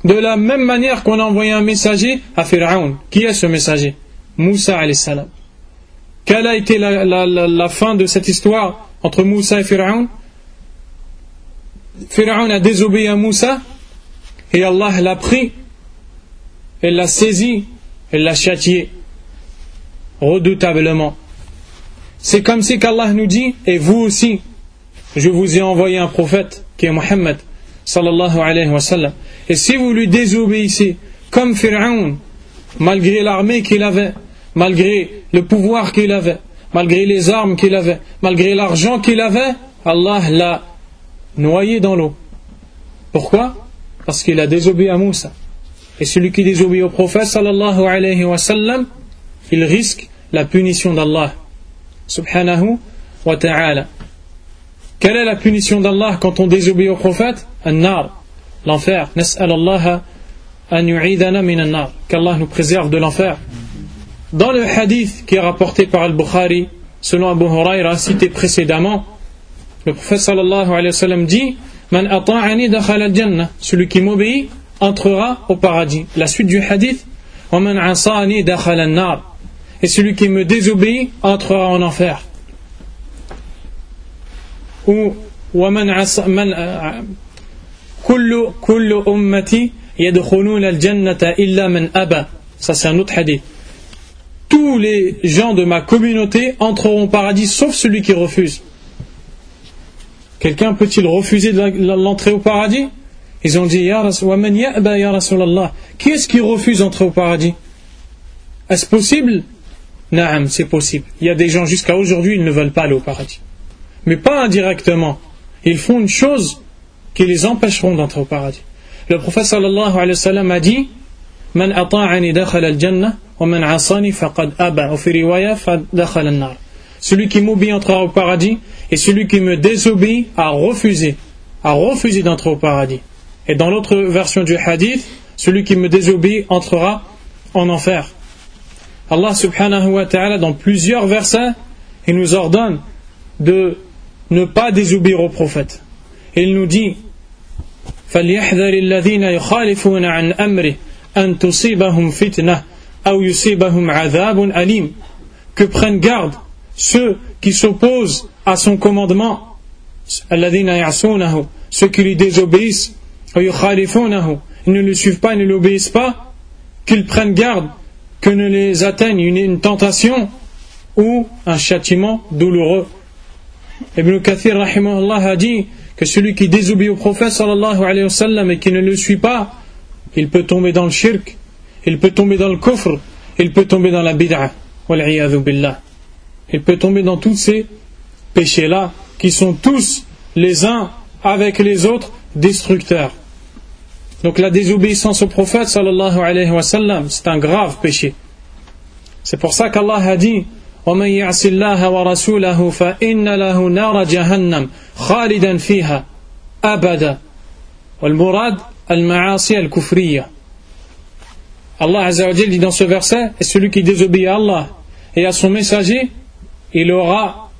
de la même manière qu'on a envoyé un messager à Pharaon. Qui est ce messager? Moussa salam. Quelle a été la, la, fin de cette histoire entre Moussa et Pharaon? Pharaon a désobéi à Moussa et Allah l'a pris elle l'a saisi, elle l'a châtié redoutablement. C'est comme si qu'Allah nous dit, et vous aussi, je vous ai envoyé un prophète qui est Mohammed sallallahu alayhi wa sallam. Et si vous lui désobéissez, comme Pharaon, malgré l'armée qu'il avait, malgré le pouvoir qu'il avait, malgré les armes qu'il avait, malgré l'argent qu'il avait, Allah l'a noyé dans l'eau. Pourquoi? Parce qu'il a désobéi à Moussa. Et celui qui désobéit au prophète sallallahu alayhi wa sallam, il risque la punition d'Allah subhanahu wa ta'ala. Quelle est la punition d'Allah quand on désobéit au prophète? L'enfer. Qu'Allah nous préserve de l'enfer. Dans le hadith qui est rapporté par Al-Bukhari, selon Abu Huraira, cité précédemment, le prophète sallallahu alayhi wa sallam dit Man ata'ani Celui qui m'obéit entrera au paradis. La suite du hadith Et celui qui me désobéit entrera en enfer. Ou aba. Ça c'est un autre hadith. Tous les gens de ma communauté entreront au paradis sauf celui qui refuse. Quelqu'un peut-il refuser l'entrée au paradis? Ils ont dit Ya Rasulallah, qui est-ce qui refuse d'entrer au paradis? Est-ce possible? Naam, c'est possible. Il y a des gens jusqu'à aujourd'hui, ils ne veulent pas aller au paradis. Mais pas indirectement. Ils font une chose qui les empêcheront d'entrer au paradis. Le prophète sallallahu alayhi wa sallam a dit Man ata'ani dakhala al-jannah wa man asani aba. Fi dakhala al-nar. Celui qui m'obéit entrera au paradis, et celui qui me désobéit a refusé, a refusé d'entrer au paradis. Et dans l'autre version du hadith, celui qui me désobéit entrera en enfer. Allah subhanahu wa ta'ala, dans plusieurs versets, il nous ordonne de ne pas désobéir au prophète. il nous dit فَلْيَحْذَرِ الَّذِينَ يُخَالِفُونَ عَنْ أَمْرِهِ أَن تُصِيبَهُمْ فِتْنَةٌ أَوْ يُصِيبَهُمْ عَذَابٌ أَلِيمٌ Que prennent garde ceux qui s'opposent à son commandement, ceux qui lui désobéissent, ils ne le suivent pas, ils ne l'obéissent pas, qu'ils prennent garde que ne les atteigne une, tentation ou un châtiment douloureux. Ibn Kathir a dit que celui qui désobéit au prophète sallallahu alayhi et qui ne le suit pas, il peut tomber dans le shirk, il peut tomber dans le kufr, il peut tomber dans la bid'a. il peut tomber dans tous ces péchés-là, qui sont tous les uns avec les autres destructeurs. Donc la désobéissance au prophète sallallahu alayhi wa sallam, c'est un grave péché. C'est pour ça qu'Allah a dit ومن يعص الله ورسوله فإن له نار جهنم خالدا فيها أبدا والمراد المعاصي الكفرية Allah Azza wa dit dans ce verset, et celui qui désobéit à Allah et à son messager, il aura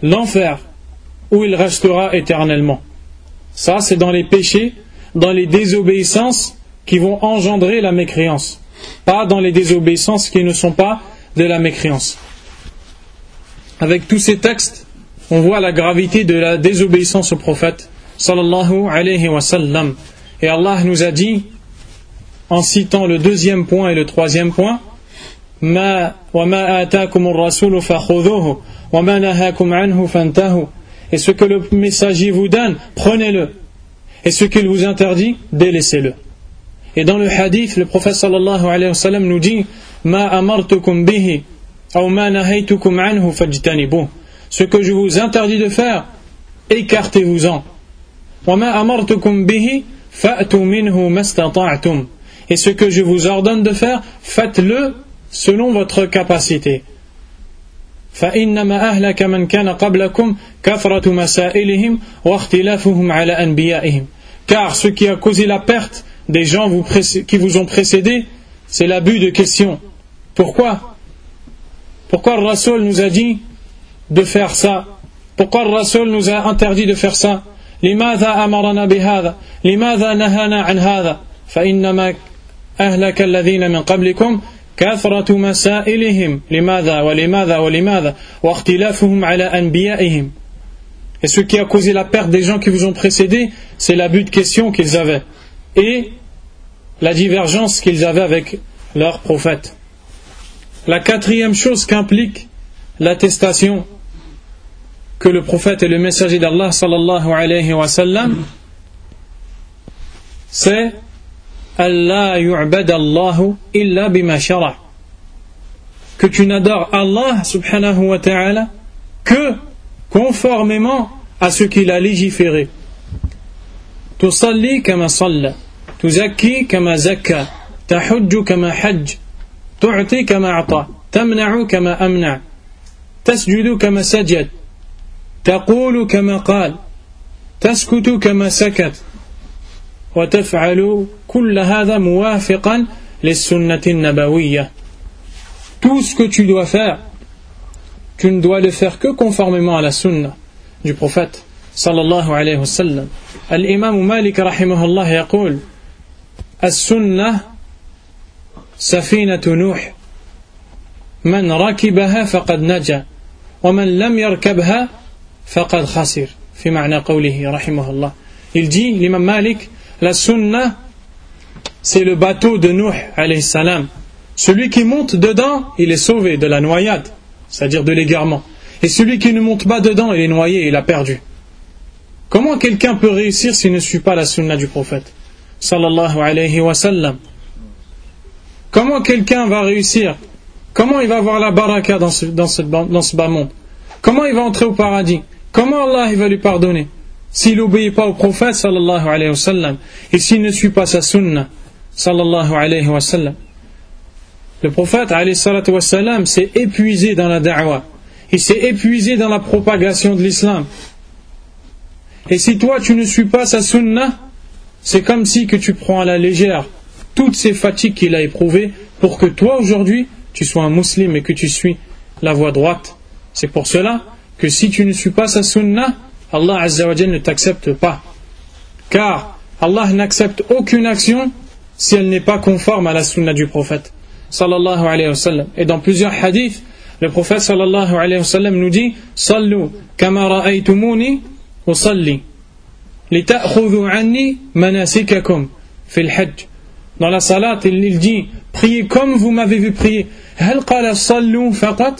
l'enfer où il restera éternellement. Ça, c'est dans les péchés, dans les désobéissances qui vont engendrer la mécréance, pas dans les désobéissances qui ne sont pas de la mécréance. Avec tous ces textes, on voit la gravité de la désobéissance au prophète sallallahu alayhi wa sallam. Et Allah nous a dit, en citant le deuxième point et le troisième point, ما وما آتاكم الرسول فخذوه وما نهاكم عنه فانتهوا et ce que le messager vous donne prenez-le et ce qu'il vous interdit délaissez-le et dans le hadith le prophète sallallahu alayhi wa sallam nous dit ما أمرتكم به أو ما نهيتكم عنه فاجتنبوه ce que je vous interdis de faire écartez-vous-en وما أمرتكم به فأتوا منه ما استطعتم et ce que je vous ordonne de faire faites-le selon votre capacité. فإنما أهلك من كان قبلكم كثرة مسائلهم واختلافهم على أنبيائهم car ce qui a causé la perte des gens vous qui vous ont précédé c'est l'abus de questions pourquoi pourquoi le Rasul nous a dit de faire ça pourquoi le Rasul nous a interdit de faire ça لماذا أمرنا بهذا لماذا نهانا عن هذا فإنما أهلك الذين من قبلكم كثرة مسائلهم لماذا ولماذا ولماذا واختلافهم على أنبيائهم Et ce qui a causé la perte des gens qui vous ont précédés, c'est l'abus de questions qu'ils avaient et la divergence qu'ils avaient avec leurs prophètes. La quatrième chose qu'implique l'attestation que le prophète est le messager d'Allah sallallahu alayhi wa sallam, c'est Allah yu'bad Allahu illa bima shara. Que tu n'adores Allah subhanahu wa ta'ala que conformément à ce qu'il a légiféré. تصلي كما صلى تزكي كما زكى تحج كما حج تعطي كما أعطى تمنع كما أمنع تسجد كما سجد تقول كما قال تسكت كما سكت وتفعل كل هذا موافقا للسنة النبوية tout ce que tu dois faire tu ne dois le faire que conformément à la sunna du prophète الله عليه وسلم الإمام مالك رحمه الله يقول السنة سفينة نوح من ركبها فقد نجا ومن لم يركبها فقد خسر في معنى قوله رحمه الله il dit l'imam Malik la sunna c'est le bateau de Nuh alayhi salam celui qui monte dedans il est sauvé de la noyade c'est-à-dire de l'égarement. Et celui qui ne monte pas dedans il est noyé il a perdu. Comment quelqu'un peut réussir s'il ne suit pas la sunna du prophète sallallahu alayhi wa sallam? Comment quelqu'un va réussir? Comment il va avoir la baraka dans ce, bas monde? Comment il va entrer au paradis? Comment Allah va lui pardonner? S'il n'obéit pas au prophète sallallahu alayhi wa sallam et s'il ne suit pas sa sunna sallallahu alayhi wa sallam le prophète alayhi wa sallam s'est épuisé dans la da'wah il s'est épuisé dans la propagation de l'islam et si toi tu ne suis pas sa sunna c'est comme si que tu prends à la légère toutes ces fatigues qu'il a éprouvées pour que toi aujourd'hui tu sois un musulman et que tu suis la voie droite c'est pour cela que si tu ne suis pas sa sunna Allah Azzawajal ne t'accepte pas. Car Allah n'accepte aucune action si elle n'est pas conforme à la sunna du prophète. Et dans plusieurs hadiths, le prophète nous dit Sallu kama ra'aytumuni anni. Dans la salat, il dit Priez comme vous m'avez vu prier. Hal qala sallu faqat?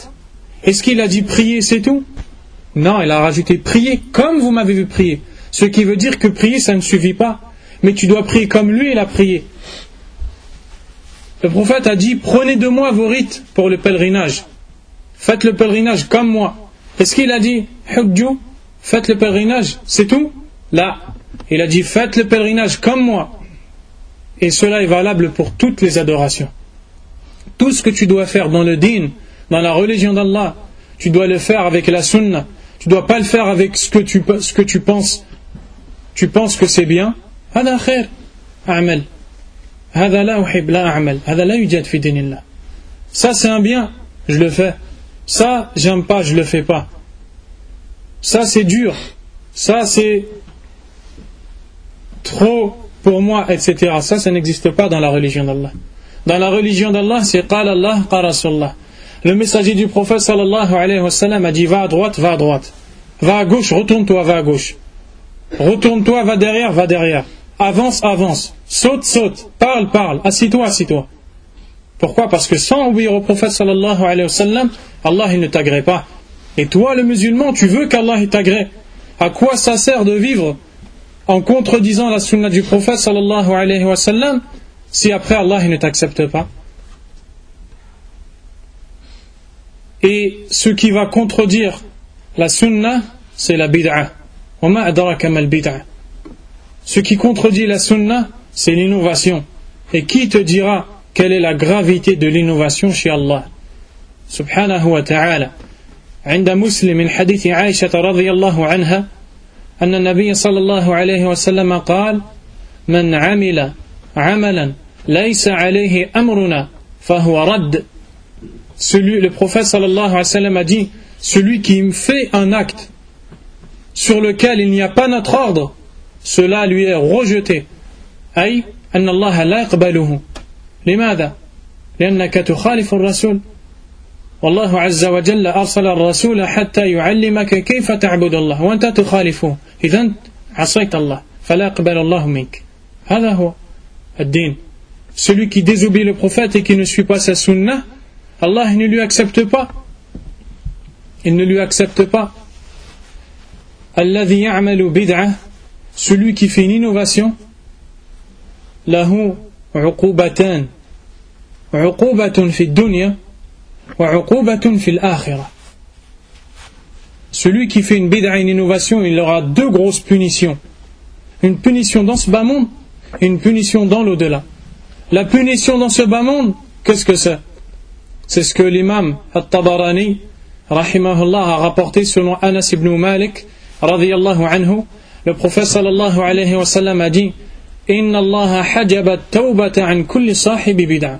Est-ce qu'il a dit prier c'est tout? Non, il a rajouté prier comme vous m'avez vu prier. Ce qui veut dire que prier, ça ne suffit pas. Mais tu dois prier comme lui, il a prié. Le prophète a dit Prenez de moi vos rites pour le pèlerinage. Faites le pèlerinage comme moi. Est-ce qu'il a dit Faites le pèlerinage, c'est tout Là, il a dit Faites le pèlerinage comme moi. Et cela est valable pour toutes les adorations. Tout ce que tu dois faire dans le dîn, dans la religion d'Allah, tu dois le faire avec la sunna. Tu ne dois pas le faire avec ce que tu, ce que tu penses. Tu penses que c'est bien? Amen. Ça c'est un bien, je le fais. Ça, j'aime pas, je le fais pas. Ça c'est dur. Ça c'est trop pour moi, etc. Ça, ça n'existe pas dans la religion d'Allah. Dans la religion d'Allah, c'est Qala Allah, Le messager du prophète sallallahu alayhi wa sallam a dit Va à droite, va à droite. Va à gauche, retourne-toi, va à gauche. Retourne-toi, va derrière, va derrière. Avance, avance. Saute, saute. Parle, parle. Assis-toi, assis-toi. Pourquoi? Parce que sans obéir au prophète sallallahu alayhi wa sallam, Allah il ne t'agrée pas. Et toi, le musulman, tu veux qu'Allah t'agrée. À quoi ça sert de vivre en contredisant la sunna du prophète sallallahu alayhi wa sallam si après Allah il ne t'accepte pas? Et ce qui va contredire la sunna, c'est la bid'a. Ce qui contredit la sunna, c'est l'innovation. Et qui te dira quelle est la gravité de l'innovation chez Allah Subhanahu wa ta'ala. عند مسلم من حديث عائشة رضي الله عنها أن النبي صلى الله عليه وسلم قال من عمل عملا ليس عليه أمرنا فهو رد celui, le prophète sallallahu alayhi wa sallam a dit celui qui fait un acte sur lequel il n'y a pas notre ordre cela lui est rejeté أي أن الله لا يقبله لماذا؟ لأنك تخالف الرسول والله عز وجل أرسل الرسول حتى يعلمك كيف تعبد الله وأنت تخالفه إذا عصيت الله فلا يقبل الله منك هذا هو الدين celui qui désobéit le prophète et qui ne suit pas sa sunnah Allah ne lui accepte pas. Il ne lui accepte pas. Alladhi ya'malu bid'a, celui qui fait une innovation, lahu uqubatan. Uqubatun fi dunya wa uqubatun fi l'akhirah. Celui qui fait une bid'a, une innovation, il aura deux grosses punitions. Une punition dans ce bas monde et une punition dans l'au-delà. La punition dans ce bas monde, qu'est-ce que c'est? C'est ce que l'imam At-Tabarani, rahimahullah, a rapporté selon Anas ibn Malik, radiyallahu anhu. Le prophète sallallahu alayhi wa sallam a dit إن الله حجب التوبة عن كل صاحب بدعة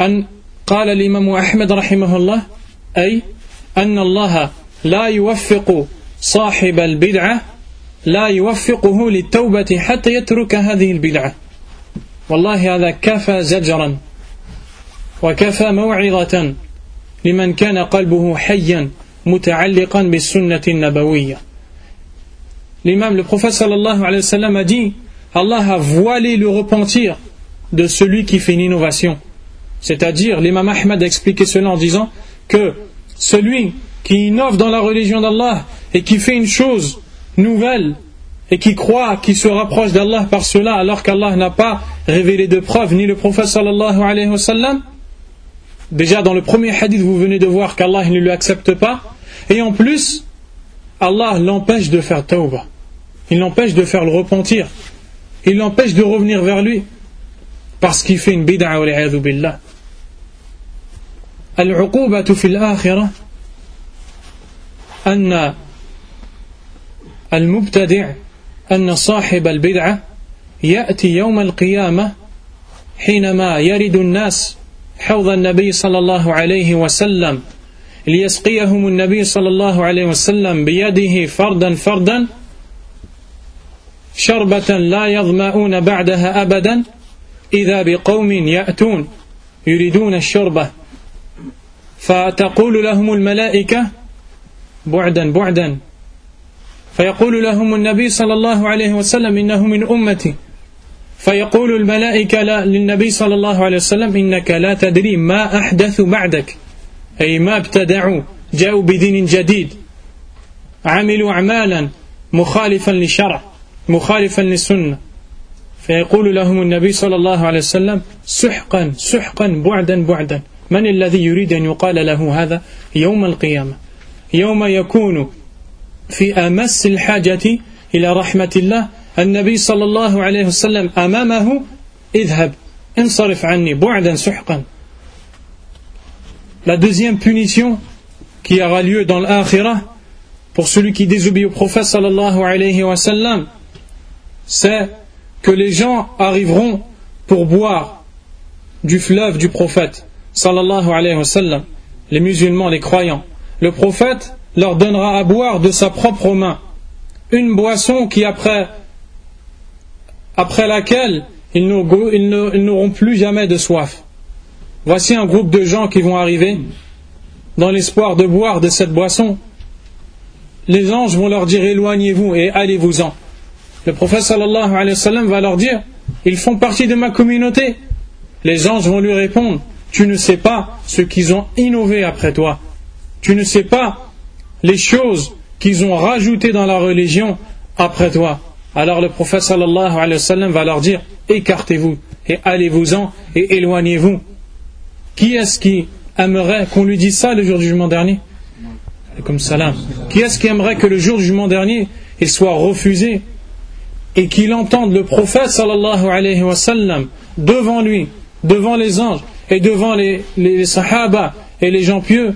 أن قال الإمام أحمد رحمه الله أي أن الله لا يوفق صاحب البدعة لا يوفقه للتوبة حتى يترك هذه البدعة والله هذا كفى زجرا وكفى موعظة لمن كان قلبه حيا متعلقا بالسنة النبوية L'imam, le prophète sallallahu alayhi wa sallam a dit Allah a voilé le repentir de celui qui fait une innovation. C'est-à-dire, l'imam Ahmad a expliqué cela en disant que celui qui innove dans la religion d'Allah et qui fait une chose nouvelle et qui croit qu'il se rapproche d'Allah par cela alors qu'Allah n'a pas révélé de preuves ni le prophète sallallahu alayhi wa sallam. Déjà dans le premier hadith vous venez de voir qu'Allah ne lui accepte pas. Et en plus Allah l'empêche de faire tawbah il l'empêche de faire le repentir. Il l'empêche de revenir vers lui. Parce qu'il fait une bid'a wa billah. العقوبة في الآخرة أن المبتدع أن صاحب البدعة يأتي يوم القيامة حينما يرد الناس حوض النبي صلى الله عليه وسلم ليسقيهم النبي صلى الله عليه وسلم بيده فردا فردا شربة لا يظمأون بعدها أبدا إذا بقوم يأتون يريدون الشربة. فتقول لهم الملائكة بعدا بعدا. فيقول لهم النبي صلى الله عليه وسلم إنه من أمتي. فيقول الملائكة للنبي صلى الله عليه وسلم إنك لا تدري ما أحدث بعدك. أي ما ابتدعوا جاءوا بدين جديد. عملوا أعمالا مخالفا للشرع مخالفا للسنة. فيقول لهم النبي صلى الله عليه وسلم سحقا سحقا بعدا بعدا. من الذي يريد أن يقال له هذا؟ يوم القيامة. يوم يكون في أمس الحاجة إلى رحمة الله النبي صلى الله عليه وسلم أمامه اذهب انصرف عني بعدا سحقا. La deuxième punition qui aura lieu dans l'akhirah pour celui qui désobéit au prophète sallallahu alayhi wa sallam, c'est que les gens arriveront pour boire du fleuve du prophète sallallahu alayhi wa les musulmans, les croyants. Le prophète leur donnera à boire de sa propre main une boisson qui après, après laquelle ils n'auront plus jamais de soif. Voici un groupe de gens qui vont arriver dans l'espoir de boire de cette boisson. Les anges vont leur dire éloignez-vous et allez-vous-en. Le prophète alayhi va leur dire ils font partie de ma communauté. Les anges vont lui répondre tu ne sais pas ce qu'ils ont innové après toi. Tu ne sais pas les choses qu'ils ont rajoutées dans la religion après toi. Alors le prophète alayhi va leur dire écartez-vous et allez-vous-en et éloignez-vous. Qui est-ce qui aimerait qu'on lui dise ça le jour du jugement dernier? Comme salam. Qui est-ce qui aimerait que le jour du jugement dernier il soit refusé et qu'il entende le prophète sallallahu alayhi wa sallam devant lui, devant les anges et devant les, les, sahaba et les gens pieux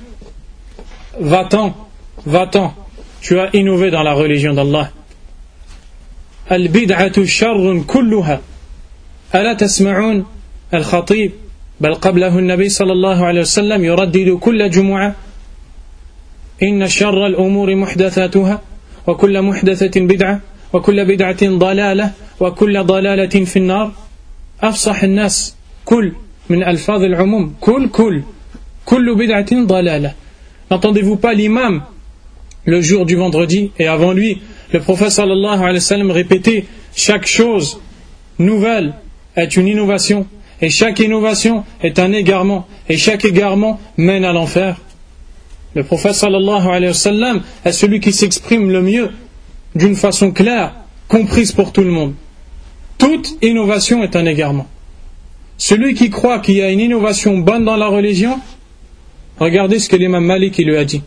Va-t'en, va-t'en, tu as innové dans la religion d'Allah. البدعة شر كلها ألا تسمعون الخطيب بل قبله النبي صلى الله عليه وسلم يردد كل جمعة إن شر الأمور محدثاتها وكل محدثة بدعة وكل بدعة ضلالة وكل ضلالة في النار أفصح الناس كل من ألفاظ العموم كل كل كل بدعة ضلالة N'entendez-vous pas l'imam le jour du vendredi et avant lui, le prophète sallallahu alayhi wa sallam répétait chaque chose nouvelle est une innovation et chaque innovation est un égarement et chaque égarement mène à l'enfer. Le prophète sallallahu alayhi wa sallam est celui qui s'exprime le mieux d'une façon claire, comprise pour tout le monde. Toute innovation est un égarement. Celui qui croit qu'il y a une innovation bonne dans la religion, regardez ce que l'imam Malik lui a dit.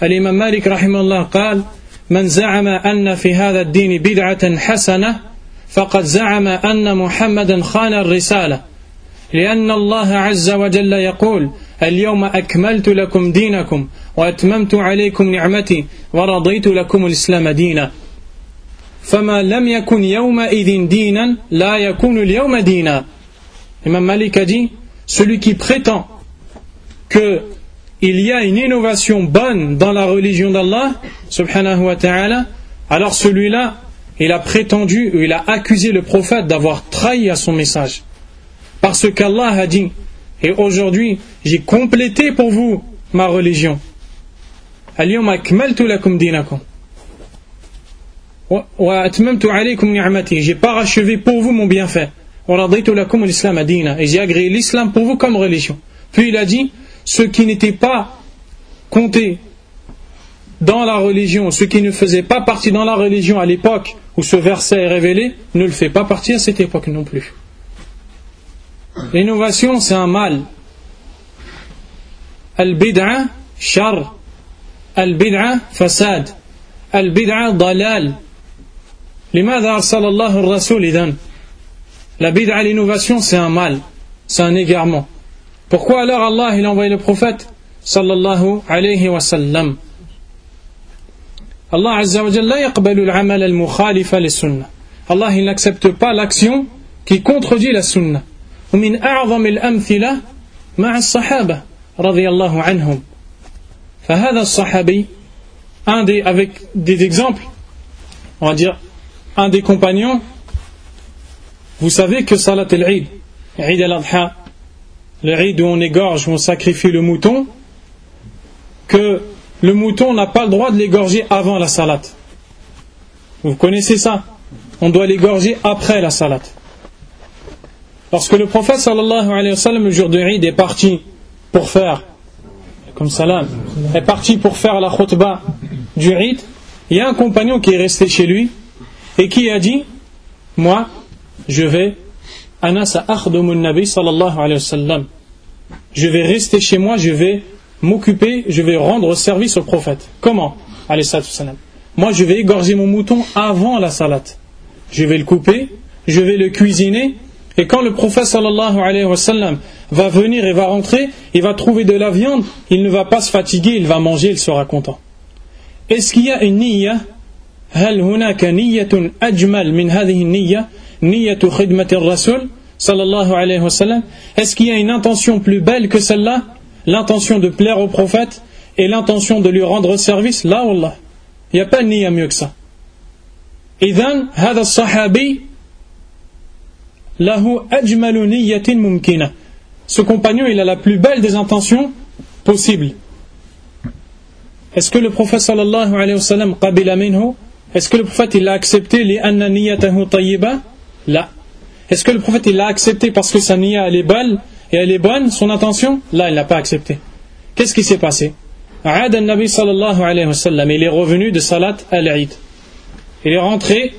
L'imam Malik rahimallah قال من زعم أن في هذا الدين بدعة حسنة فقد زعم أن محمدا خان الرسالة لأن الله عز وجل يقول اليوم أكملت لكم دينكم وأتممت عليكم نعمتي ورضيت لكم الإسلام دينا فما لم يكن يومئذ دينا لا يكون اليوم دينا Imam Malik a dit celui qui prétend que il y a une innovation bonne dans la religion d'Allah subhanahu wa ta'ala alors celui-là il a prétendu ou il a accusé le prophète d'avoir trahi à son message parce qu'Allah a dit et aujourd'hui, j'ai complété pour vous ma religion. J'ai parachevé pour vous mon bienfait. Et j'ai agréé l'islam pour vous comme religion. Puis il a dit, ceux qui n'étaient pas comptés dans la religion, ceux qui ne faisaient pas partie dans la religion à l'époque où ce verset est révélé, ne le fait pas partie à cette époque non plus. l'innovation c'est un mal al-bid'a shar al-bid'a fasad al-bid'a dalal لماذا أرسل الله الرسول إذن La bid'a, l'innovation, c'est un mal, c'est un égarement. Pourquoi alors Allah il a envoyé le prophète sallallahu alayhi wa sallam Allah azza wa jalla yaqbalu al-amal al-mukhalifa lis-sunnah. Allah il n'accepte pas l'action qui contredit la sunna. ومن أعظم الأمثلة مع الصحابة رضي الله عنهم فهذا الصحابي un des, avec des exemples on va dire un des compagnons, vous savez que Salat al-Eid, Eid al-Adha, le Eid où on égorge, où on sacrifie le mouton, que le mouton n'a pas le droit de l'égorger avant la salat. Vous connaissez ça On doit l'égorger après la salat. Lorsque le prophète sallallahu alayhi wa sallam, le jour de Eid, est parti pour faire, comme salam, est parti pour faire la khutbah du Eid, il y a un compagnon qui est resté chez lui et qui a dit Moi, je vais, je vais rester chez moi, je vais m'occuper, je vais rendre service au prophète. Comment? Moi, je vais égorger mon mouton avant la salat. Je vais le couper, je vais le cuisiner, et quand le prophète sallallahu alayhi wa sallam va venir et va rentrer, il va trouver de la viande, il ne va pas se fatiguer, il va manger, il sera content. Est-ce qu'il y a une niya هل هناك نية أجمل من هذه النية نية خدمة الرسول صلى الله عليه وسلم Est-ce qu'il y a une intention plus belle que celle-là L'intention de plaire au prophète et l'intention de lui rendre service Là, Allah. Il n'y a pas de niya mieux que ça. إذن هذا الصحابي lahu ajmalu niyatin mumkina. Ce compagnon, il a la plus belle des intentions possibles. Est-ce que le prophète sallallahu alayhi wa sallam minhu Est-ce que le prophète il l'a accepté li anna niyatahu tayyiba? Là. Est-ce que le prophète il l'a accepté parce que sa niya elle est belle et elle est bonne, son intention? Là, il l'a pas accepté. Qu'est-ce qui s'est passé? Aad al-Nabi sallallahu alayhi wasallam il est revenu de Salat al-Eid. Il est rentré,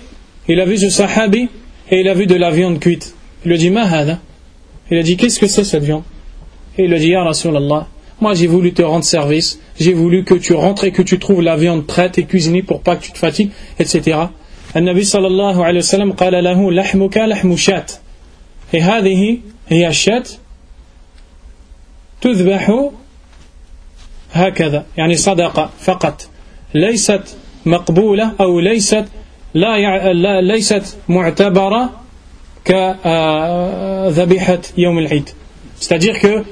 il a vu ce sahabi et il a vu de la viande cuite. Il lui a dit Mahada. Il a dit Qu'est-ce que c'est cette viande Et il lui a dit Ya Rasulallah, moi j'ai voulu te rendre service, j'ai voulu que tu rentres et que tu trouves la viande prête et cuisinée pour pas que tu te fatigues, etc. النبي صلى الله عليه وسلم قال له لحمك لحم شاة هذه هي الشاة تذبح هكذا يعني صدقة فقط ليست مقبولة أو ليست لا ليست معتبرة كذبيحة يوم العيد c'est-à-dire que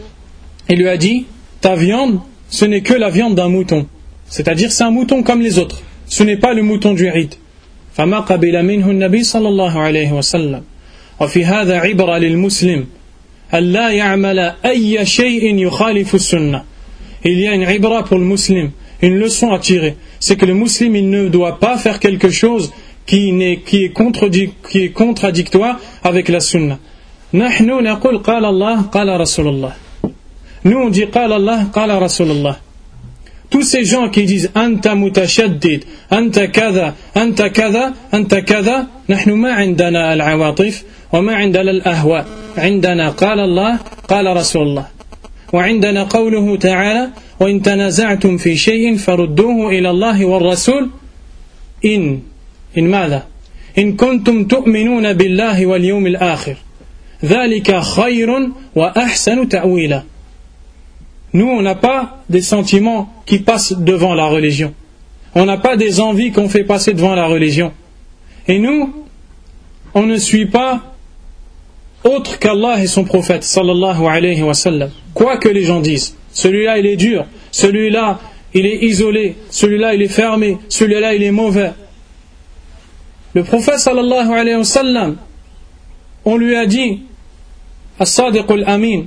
il lui a dit ta viande, ce n'est que la viande d'un mouton. C'est-à-dire c'est un mouton comme les autres. Ce n'est pas le mouton du Eid. فما قبل منه النبي صلى الله عليه وسلم وفي هذا عبرة للمسلم ألا يعمل أي شيء يخالف السنة Il y a une ibra pour le musulman, une leçon à tirer. C'est que le musulman il ne doit pas faire quelque chose qui, est, qui, est qui est contradictoire avec la sunna. نحن نقول قال الله قال رسول الله Nous on dit قال الله قال رسول الله tous ces gens qui disent أنت متشدد أنت كذا أنت كذا أنت كذا نحن ما عندنا العواطف وما عندنا الأهواء عندنا قال الله قال رسول الله وعندنا قوله تعالى وإن تنازعتم في شيء فردوه إلى الله والرسول إن إن ماذا إن كنتم تؤمنون بالله واليوم الآخر ذلك خير وأحسن تأويلا Nous, on n'a pas des sentiments qui passent devant la religion. On n'a pas des envies qu'on fait passer devant la religion. Et nous, on ne suit pas autre qu'Allah et son prophète, sallallahu alayhi wa sallam. Quoi que les gens disent, celui-là il est dur, celui-là il est isolé, celui-là il est fermé, celui-là il est mauvais. Le prophète sallallahu alayhi wa sallam, on lui a dit, As-Sadiq al-Amin,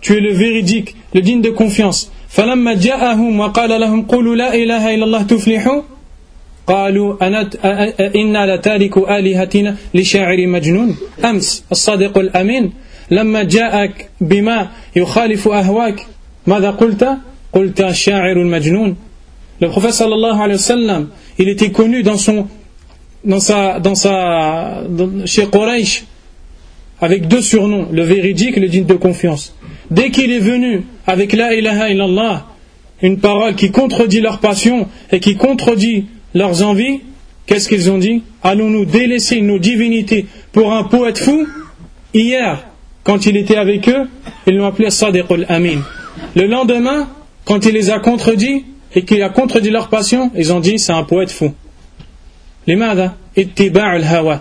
tu es le véridique, le digne de confiance. فلما جاءهم وقال لهم قولوا لا إله إلا الله تفلحوا قالوا أنا إنا لتارك آلهتنا لشاعر مجنون أمس الصادق الأمين لما جاءك بما يخالف أهواك ماذا قلت قلت شاعر المجنون le prophète sallallahu alayhi wa sallam il était connu dans son dans sa dans sa chez Quraysh avec deux surnoms le véridique et le digne de confiance. Dès qu'il est venu avec la ilaha illallah une parole qui contredit leur passion et qui contredit leurs envies qu'est-ce qu'ils ont dit? Allons-nous délaisser nos divinités pour un poète fou? Hier quand il était avec eux ils l'ont appelé Sadiq al-Amin le lendemain quand il les a contredits et qu'il a contredit leur passion, ils ont dit c'est un poète fou. لماذا؟ اتباع الهوى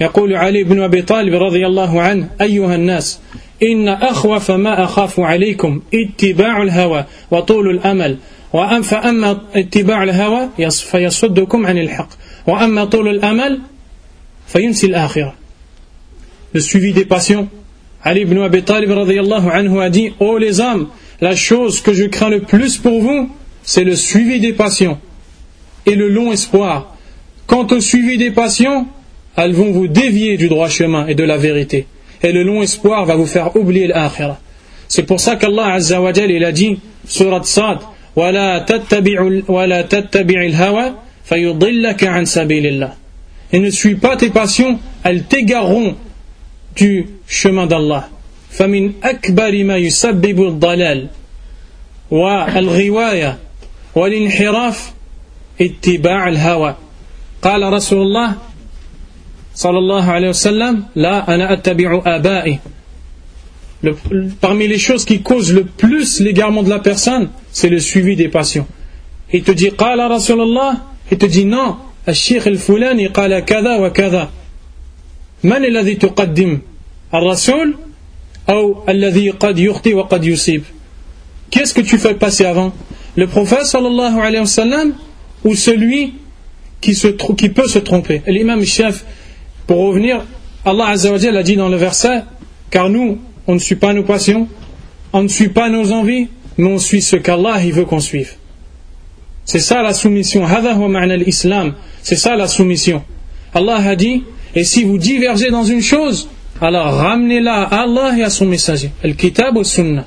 يقول علي بن أبي طالب رضي الله عنه أيها الناس إن أخوف ما أخاف عليكم اتباع الهوى وطول الأمل وأم فأما اتباع الهوى فيصدكم عن الحق وأما طول الأمل فينسي الآخرة Le suivi des passions. Ali ibn Abi Talib radiallahu anhu a dit Ô oh les hommes, la chose que je crains le plus pour vous, c'est le suivi des passions et le long espoir. Quant au suivi des passions, elles vont vous dévier du droit chemin et de la vérité. Et le long espoir va vous faire oublier l'akhirah. C'est pour ça qu'Allah Azza wa il a dit, surat Sad, وَلَا تَتَّبِعِ الْهَوَى فَيُضِلَّكَ عَنْ سَبِيلِ اللَّهِ Et ne suis pas tes passions, elles t'égareront du chemin d'Allah. فمن أكبر ما يسبب الضلال والغواية والانحراف اتباع الهوى قال رسول الله صلى الله عليه وسلم لا أنا أتبع آبائي le, parmi les choses qui causent le plus l'égarement de la personne, c'est le suivi des passions. Il te dit قال رسول الله il te dit non الشيخ الفلاني قال كذا وكذا من الذي تقدم الرسول Qu'est-ce que tu fais passer avant Le prophète sallallahu alayhi wa sallam ou celui qui, peut se tromper. L'imam chef, pour revenir, Allah Azzawajal a dit dans le verset, car nous, on ne suit pas nos passions, on ne suit pas nos envies, mais on suit ce qu'Allah veut qu'on suive. C'est ça la soumission. C'est ça la soumission. Allah a dit, et si vous divergez dans une chose, alors ramenez-la à Allah et à son messager. Le kitab ou sunnah.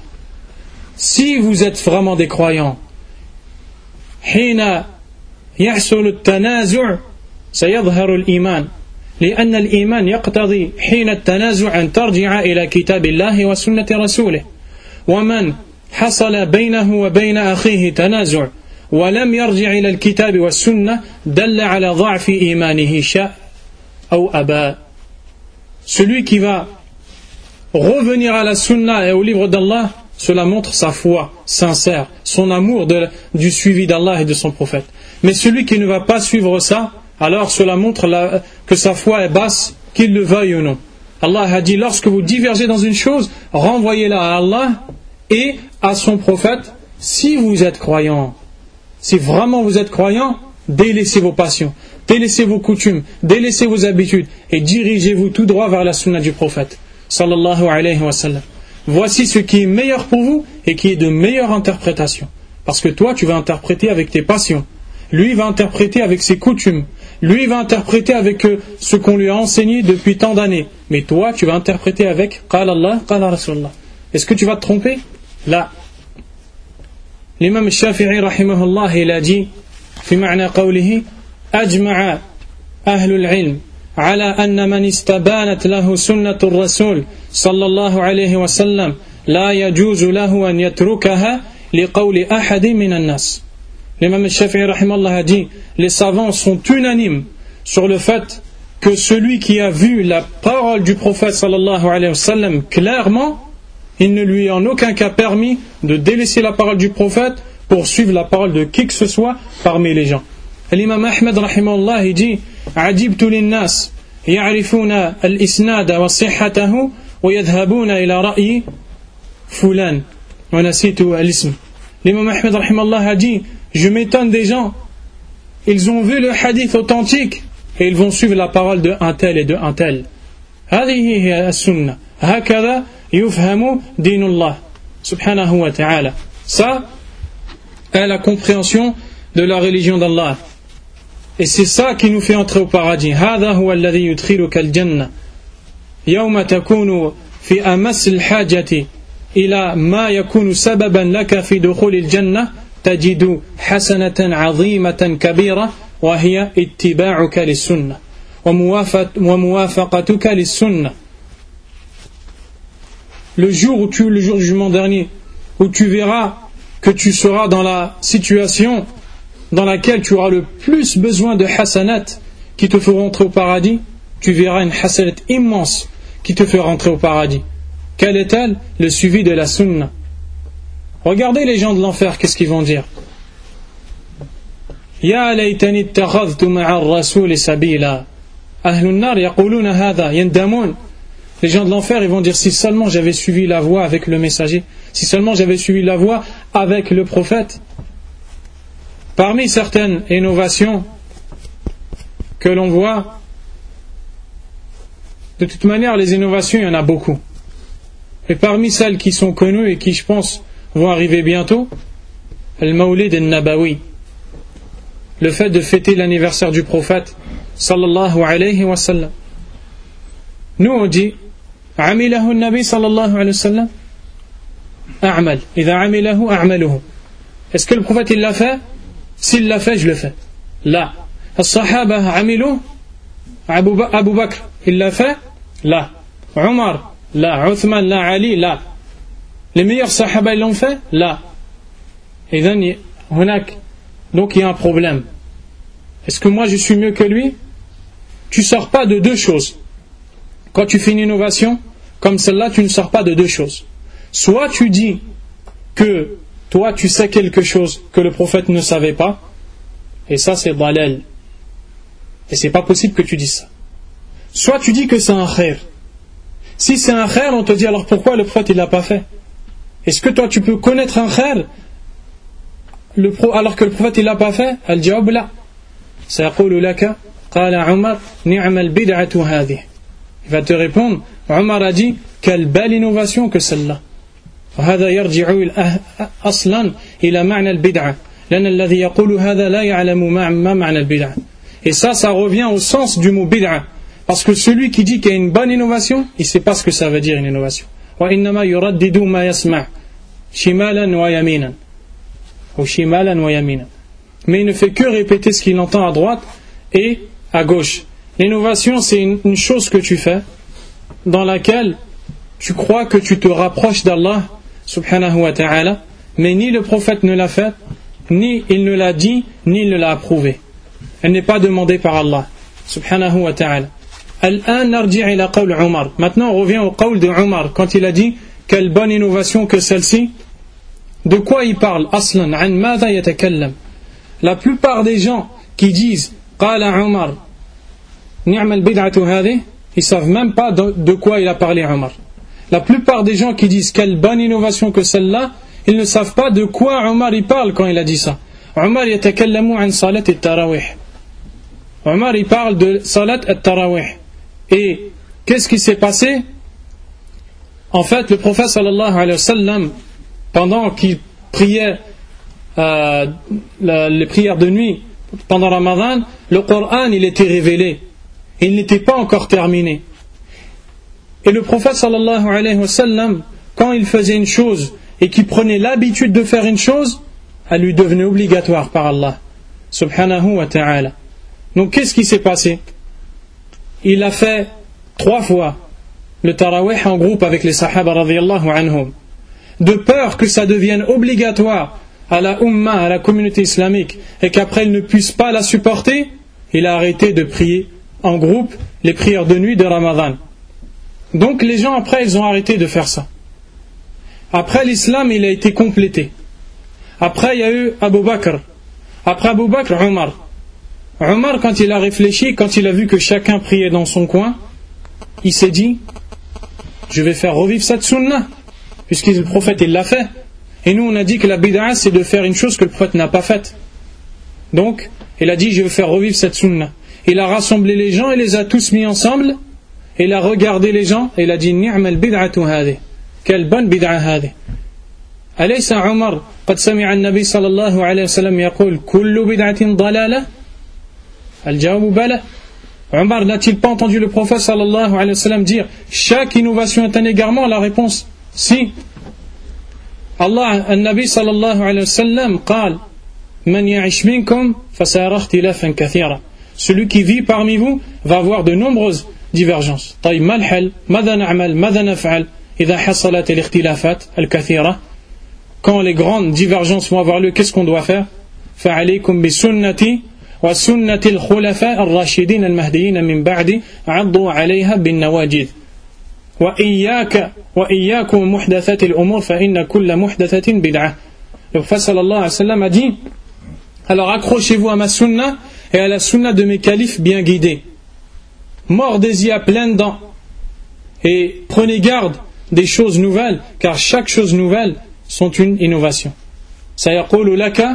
Si vous êtes vraiment des croyants, يحصل التنازع سيظهر الإيمان لأن الإيمان يقتضي حين التنازع أن ترجع إلى كتاب الله وسنة رسوله ومن حصل بينه وبين أخيه تنازع ولم يرجع إلى الكتاب والسنة دل على ضعف إيمانه شاء أو أبى celui qui va revenir à la sunna et au livre d'Allah, cela montre sa foi sincère, son amour du suivi d'Allah et de son prophète. Mais celui qui ne va pas suivre ça, alors cela montre que sa foi est basse, qu'il le veuille ou non. Allah a dit, lorsque vous divergez dans une chose, renvoyez-la à Allah et à son prophète si vous êtes croyant. Si vraiment vous êtes croyant, délaissez vos passions délaissez vos coutumes, délaissez vos habitudes et dirigez-vous tout droit vers la sunna du prophète. Voici ce qui est meilleur pour vous et qui est de meilleure interprétation. Parce que toi, tu vas interpréter avec tes passions. Lui va interpréter avec ses coutumes. Lui va interpréter avec euh, ce qu'on lui a enseigné depuis tant d'années. Mais toi, tu vas interpréter avec Qala Allah, Qala Rasulullah. Est-ce que tu vas te tromper Là. L'imam Shafi'i, rahimahullah, il a dit, في معنى قوله أجمع أهل العلم على أن من استبانت له سنة الرسول صلى الله عليه وسلم لا يجوز له أن يتركها لقول أحد من الناس L'imam Shafi'i rahimallah a dit les savants sont unanimes sur le fait que celui qui a vu la parole du prophète sallallahu alayhi wa sallam clairement, il ne lui est en aucun cas permis de délaisser la parole du prophète pour suivre la parole de qui que ce soit parmi les gens. L'imam Ahmed rahimahullah il dit عجبت للناس يعرفون الإسناد وصحته ويذهبون إلى رأي فلان ونسيت الاسم L'imam Ahmed rahimahullah a dit Je m'étonne des gens, ils ont vu le hadith authentique et ils vont suivre la parole de un tel et de un tel. هذه هي السنة هكذا يفهم دين الله سبحانه وتعالى Ça, est la compréhension de la religion d'Allah. Et c'est ça qui nous fait entrer au paradis. هذا هو الذي يدخلك الجنة يوم تكون في أمس الحاجة إلى ما يكون سببا لك في دخول الجنة تجد حسنة عظيمة كبيرة وهي اتباعك للسنة وموافقتك للسنة le jour où tu, le jour du jugement dernier, où tu verras que tu seras dans la situation dans laquelle tu auras le plus besoin de hasanat qui te feront entrer au paradis, tu verras une hasanat immense qui te fera entrer au paradis. Quelle est-elle Le suivi de la sunna. Regardez les gens de l'enfer, qu'est-ce qu'ils vont dire? Les gens de l'enfer, ils vont dire si seulement j'avais suivi la voie avec le messager, si seulement j'avais suivi la voie avec le prophète. Parmi certaines innovations que l'on voit, de toute manière, les innovations, il y en a beaucoup. Et parmi celles qui sont connues et qui, je pense, vont arriver bientôt al mawlid al-Nabawi, le fait de fêter l'anniversaire du prophète sallallahu alayhi wa. Nous on dit Amilahu nabi sallallahu alayhi wa sallam A'mal. Ida amilahu a'maluhu. Est-ce que le prophète il l'a fait? S'il l'a fait, je le fais. Là. As-sahaba amilu? Abu Bakr, il l'a fait? Là. Omar, là. Uthman, là. Ali, là. Les meilleurs sahaba ils l'ont fait Là. Et donc il y a un problème. Est-ce que moi je suis mieux que lui Tu sors pas de deux choses. Quand tu fais une innovation, comme celle-là, tu ne sors pas de deux choses. Soit tu dis que toi tu sais quelque chose que le prophète ne savait pas, et ça c'est balal. Et c'est pas possible que tu dises ça. Soit tu dis que c'est un khair. Si c'est un khair, on te dit alors pourquoi le prophète il l'a pas fait Est-ce que toi tu peux connaître un khair alors que le prophète il l'a pas fait Al-jawab la. سيقول لك قال عمر نعم البدعة هذه il va te répondre Omar a dit quelle belle innovation que celle-là وهذا يرجع أصلا إلى معنى البدعة لأن الذي يقول هذا لا يعلم ما معنى البدعة et ça ça revient au sens du mot bid'a parce que celui qui dit qu'il y a une bonne innovation il ne sait pas ce que ça veut dire une innovation وإنما يردد ما يسمع شمالا ويمينا ou shimalan wa yamina mais il ne fait que répéter ce qu'il entend à droite et à gauche L'innovation, c'est une, chose que tu fais dans laquelle tu crois que tu te rapproches d'Allah subhanahu wa ta'ala, mais ni le prophète ne l'a fait, ni il ne l'a dit, ni il ne l'a approuvé. Elle n'est pas demandée par Allah subhanahu wa ta'ala. Maintenant, on revient au qawl de Omar quand il a dit quelle bonne innovation que celle-ci. De quoi il parle La plupart des gens qui disent Qala Omar ils ne savent même pas de, quoi il a parlé Omar. La plupart des gens qui disent quelle bonne innovation que celle-là, ils ne savent pas de quoi Omar parle quand il a dit ça. Omar an salat et tarawih. Omar il parle de salat et tarawih. Et qu'est-ce qui s'est passé? En fait, le prophète sallallahu alayhi wa sallam, pendant qu'il priait euh, les prières de nuit pendant Ramadan, le Coran il était révélé il n'était pas encore terminé. Et le prophète sallallahu alayhi wa sallam, quand il faisait une chose et qu'il prenait l'habitude de faire une chose, elle lui devenait obligatoire par Allah subhanahu wa ta'ala. Donc qu'est-ce qui s'est passé? Il a fait trois fois le tarawih en groupe avec les sahaba anhum. De peur que ça devienne obligatoire à la umma, à la communauté islamique, et qu'après il ne puisse pas la supporter, il a arrêté de prier en groupe les prières de nuit de Ramadan. Donc les gens après ils ont arrêté de faire ça. Après l'islam il a été complété. Après il y a eu Abu Bakr. Après Abu Bakr, Omar. Omar, quand il a réfléchi, quand il a vu que chacun priait dans son coin, il s'est dit Je vais faire revivre cette sunna, puisque le prophète il l'a fait. Et nous, on a dit que la bid'a, c'est de faire une chose que le prophète n'a pas faite. Donc, il a dit Je vais faire revivre cette sunna. Il a rassemblé les gens et les a tous mis ensemble. Il a regardé les gens et il a dit Ni'mal bid'atu hadi. Quelle bonne bid'a hadi. أليس عمر قد سمع النبي صلى الله عليه وسلم يقول كل بدعة ضلالة الجواب بلى Omar n'a-t-il pas entendu le prophète sallallahu alayhi wa sallam dire chaque innovation est un égarement La réponse si. Allah, النبي صلى الله عليه وسلم قال من يعش منكم فسيرى اختلافا كثيرا Celui qui vit parmi vous va avoir de nombreuses divergences. طيب ما الحل؟ ماذا نعمل؟ ماذا نفعل إذا حصلت الاختلافات الكثيرة؟ Quand les grandes divergences vont avoir lieu, qu'est-ce qu'on doit faire فعليكم بسنتي وسنة الخلفاء الراشدين المهديين من بعد عضوا عليها بالنواجذ وإياك وإياكم محدثات الأمور فإن كل محدثة بدعة Le prophète sallallahu alayhi wa sallam a dit Alors accrochez-vous à ma sunna et à la sunna de mes califes bien guidés. Mordez-y à pleines dents et prenez garde des choses nouvelles, car chaque chose nouvelle sont une innovation. سيقول لك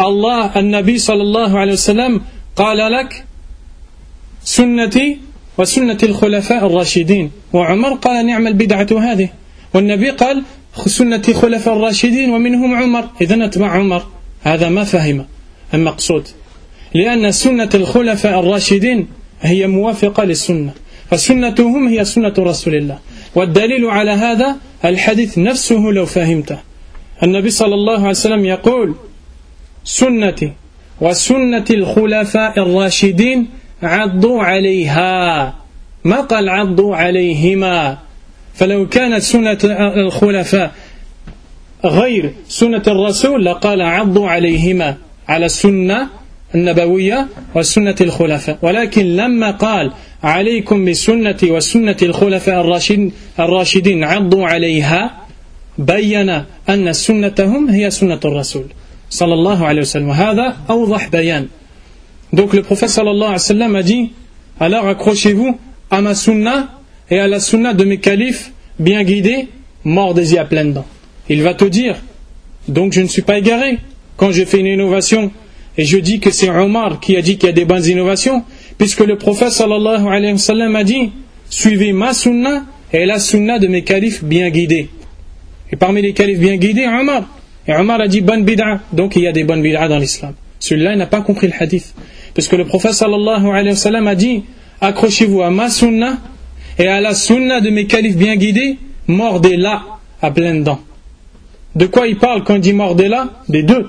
الله النبي صلى الله عليه وسلم قال لك سنتي وسنة الخلفاء الراشدين. وعمر قال نعم البدعة هذه. والنبي قال سنة خلفاء الراشدين ومنهم عمر. إذا اتبع عمر هذا ما فهم المقصود لأن سنة الخلفاء الراشدين هي موافقة للسنة فسنتهم هي سنة رسول الله. والدليل على هذا الحديث نفسه لو فهمته. النبي صلى الله عليه وسلم يقول سنتي وسنة الخلفاء الراشدين عضوا عليها. ما قال عضوا عليهما؟ فلو كانت سنة الخلفاء غير سنة الرسول لقال عضوا عليهما على السنة النبوية وسنة الخلفاء. ولكن لما قال عليكم بسنتي وسنة الخلفاء الراشدين, عضوا عليها بين أن سنتهم هي سنة الرسول. sallallahu alayhi wa sallam. Bayan. Donc le prophète sallallahu alayhi wa a dit Alors accrochez-vous à ma sunna et à la sunna de mes califes, bien guidés, mordez-y à pleines dents. Il va te dire Donc je ne suis pas égaré quand je fais une innovation et je dis que c'est Omar qui a dit qu'il y a des bonnes innovations, puisque le prophète sallallahu alayhi wa a dit Suivez ma sunna et la sunna de mes califes bien guidés. Et parmi les califes bien guidés, Omar. Et Omar a dit bonne bid'a, donc il y a des bonnes bid'a dans l'islam. Celui-là, il n'a pas compris le hadith. Parce que le prophète sallallahu alayhi wa sallam a dit Accrochez-vous à ma sunna et à la sunna de mes califes bien guidés, mordez-la à pleines dents. De quoi il parle quand il dit mordez-la? Des deux.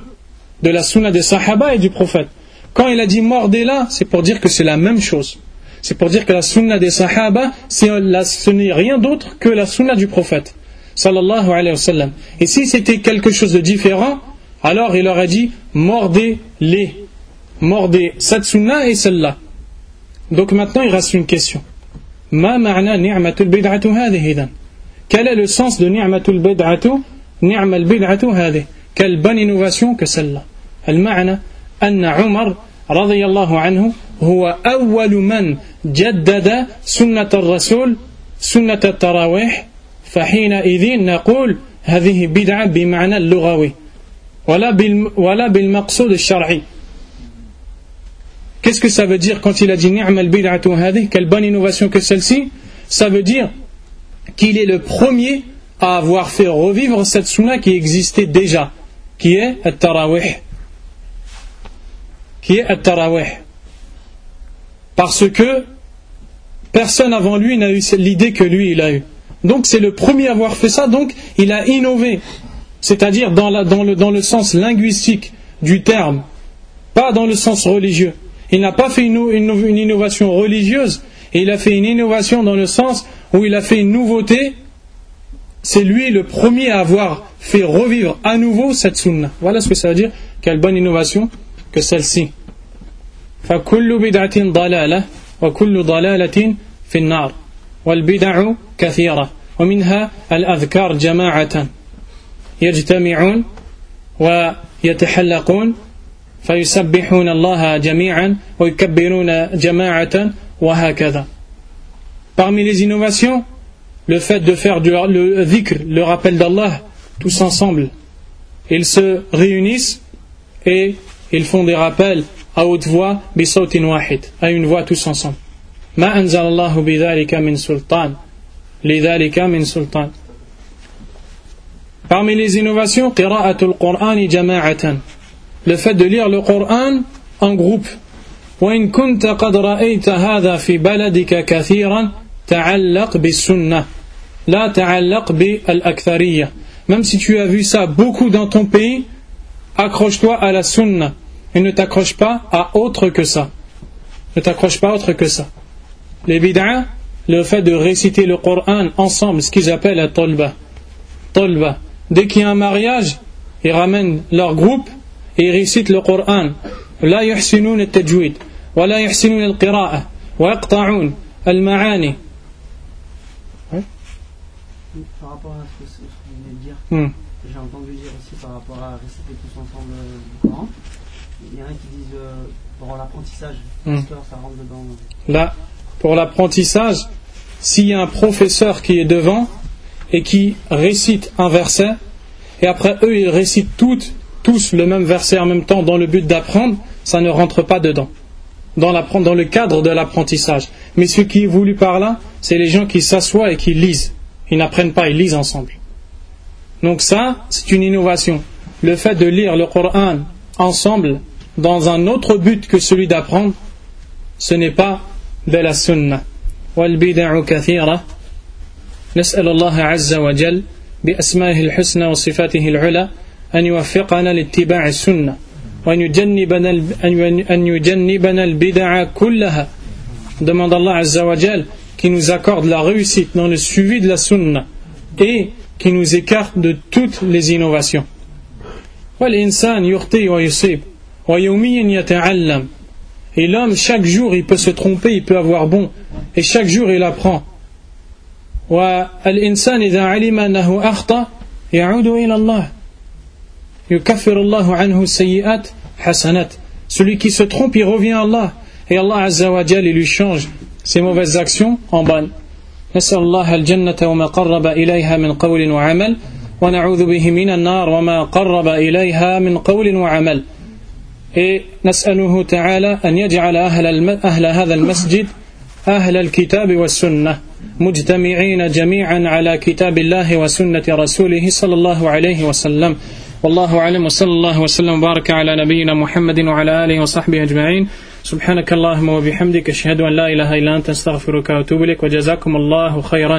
De la sunna des sahaba et du prophète. Quand il a dit mordez-la, c'est pour dire que c'est la même chose. C'est pour dire que la sunna des sahaba, ce n'est rien d'autre que la sunna du prophète. Sallallahu alayhi wa sallam. Et si c'était quelque chose de différent, alors il aurait dit mordez-les mordez cette sunna et celle-là. Donc maintenant il reste une question. Ma ma'na ni'matul bid'atu hadhihi idan Quel est le sens de ni'matul bid'atu ni'mal bid'atu hadhihi Quelle bonne innovation que celle-là. المعنى أن عمر رضي الله عنه هو أول من جدد سنة الرسول سنة التراويح فحينئذ نقول هذه بدعة بمعنى اللغوي ولا ولا بالمقصود الشرعي Qu'est-ce que ça veut dire quand il a dit Ni'mal bid'atu hadhi Quelle bonne innovation que celle-ci Ça veut dire qu'il est le premier à avoir fait revivre cette sunna qui existait déjà, qui est At-Tarawih. Qui est At-Tarawih. Parce que personne avant lui n'a eu l'idée que lui il a eu. Donc c'est le premier à avoir fait ça, donc il a innové. C'est-à-dire dans, dans, le, dans le sens linguistique du terme, pas dans le sens religieux. Il n'a pas fait une, innovation religieuse, et il a fait une innovation dans le sens où il a fait une nouveauté. C'est lui le premier à avoir fait revivre à nouveau cette sunna. Voilà ce que ça veut dire. Quelle bonne innovation que celle-ci. فكل بدعة ضلالة وكل ضلالة في النار والبدع كثيرة ومنها الأذكار جماعة يجتمعون ويتحلقون فيسبحون الله جميعا ويكبرون جماعة وهكذا Parmi les innovations, le fait de faire du, le dhikr, le rappel d'Allah, tous ensemble. Ils se réunissent et ils font des rappels à haute voix, bisautin wahid, à une voix tous ensemble. Ma anzal Allahu bidhalika min sultan. Lidhalika min sultan. Parmi les innovations, qira'atul Qur'ani jama'atan. Le fait de lire le Coran en groupe. وإن كنت قد رأيت هذا في بلدك كثيرا تعلق بالسنة لا تعلق بالأكثرية Même si tu as vu ça beaucoup dans ton pays, accroche-toi à la sunna et ne t'accroche pas à autre que ça. Ne t'accroche pas à autre que ça. Les bid'a, le fait de réciter le Coran ensemble, ce qu'ils appellent la tolba. Tolba. Dès qu'il y a un mariage, ils ramènent leur groupe et ils récitent le Coran. La yuhsinun al-tajwid, wa la yuhsinun al-qira'a, wa yaqta'un al-ma'ani. Par rapport à ce que vous venez de dire, hmm. j'ai entendu dire aussi par rapport à réciter tous ensemble euh, le Coran. Il y en a qui disent euh, pour l'apprentissage, hmm. l'histoire, ça rentre dedans. Là pour l'apprentissage, s'il y a un professeur qui est devant et qui récite un verset, et après eux ils récitent tous le même verset en même temps dans le but d'apprendre, ça ne rentre pas dedans, dans, dans le cadre de l'apprentissage. Mais ce qui est voulu par là, c'est les gens qui s'assoient et qui lisent. Ils n'apprennent pas, ils lisent ensemble. Donc ça, c'est une innovation. Le fait de lire le Coran ensemble dans un autre but que celui d'apprendre, ce n'est pas la sunna. والبدع كثيرة نسأل الله عز وجل بأسمائه الحسنى وصفاته العلى أن يوفقنا لاتباع السنة وأن يجنبنا أن- يجنبنا البدع كلها demande Azza wa Jal qui nous accorde la réussite dans le suivi de la sunna et qui nous écarte de toutes les innovations. والإنسان يخطئ ويصيب ويوميا يتعلم Et l'homme, chaque jour, il peut se tromper, il peut avoir bon. Et chaque jour, il apprend. والإنسان إذا علم أنه أخطأ يعود إلى الله يكفر الله عنه السيئات حسنات Celui qui se trompe, il revient à Allah. Et Allah Azza wa Jal, il lui change ses mauvaises actions en bonnes. نسأل الله الجنة وما قرب إليها من قول وعمل ونعوذ به من النار وما قرب إليها من قول وعمل et نسأله تعالى أن يجعل أهل. أهل هذا المسجد أهل الكتاب والسنة مجتمعين جميعا على كتاب الله وسنة رسوله صلى الله عليه وسلم والله أعلم وصلى الله وسلم وبارك على نبينا محمد وعلى آله وصحبه أجمعين سبحانك اللهم وبحمدك أشهد أن لا إله إلا أنت أستغفرك وأتوب إليك وجزاكم الله خيرا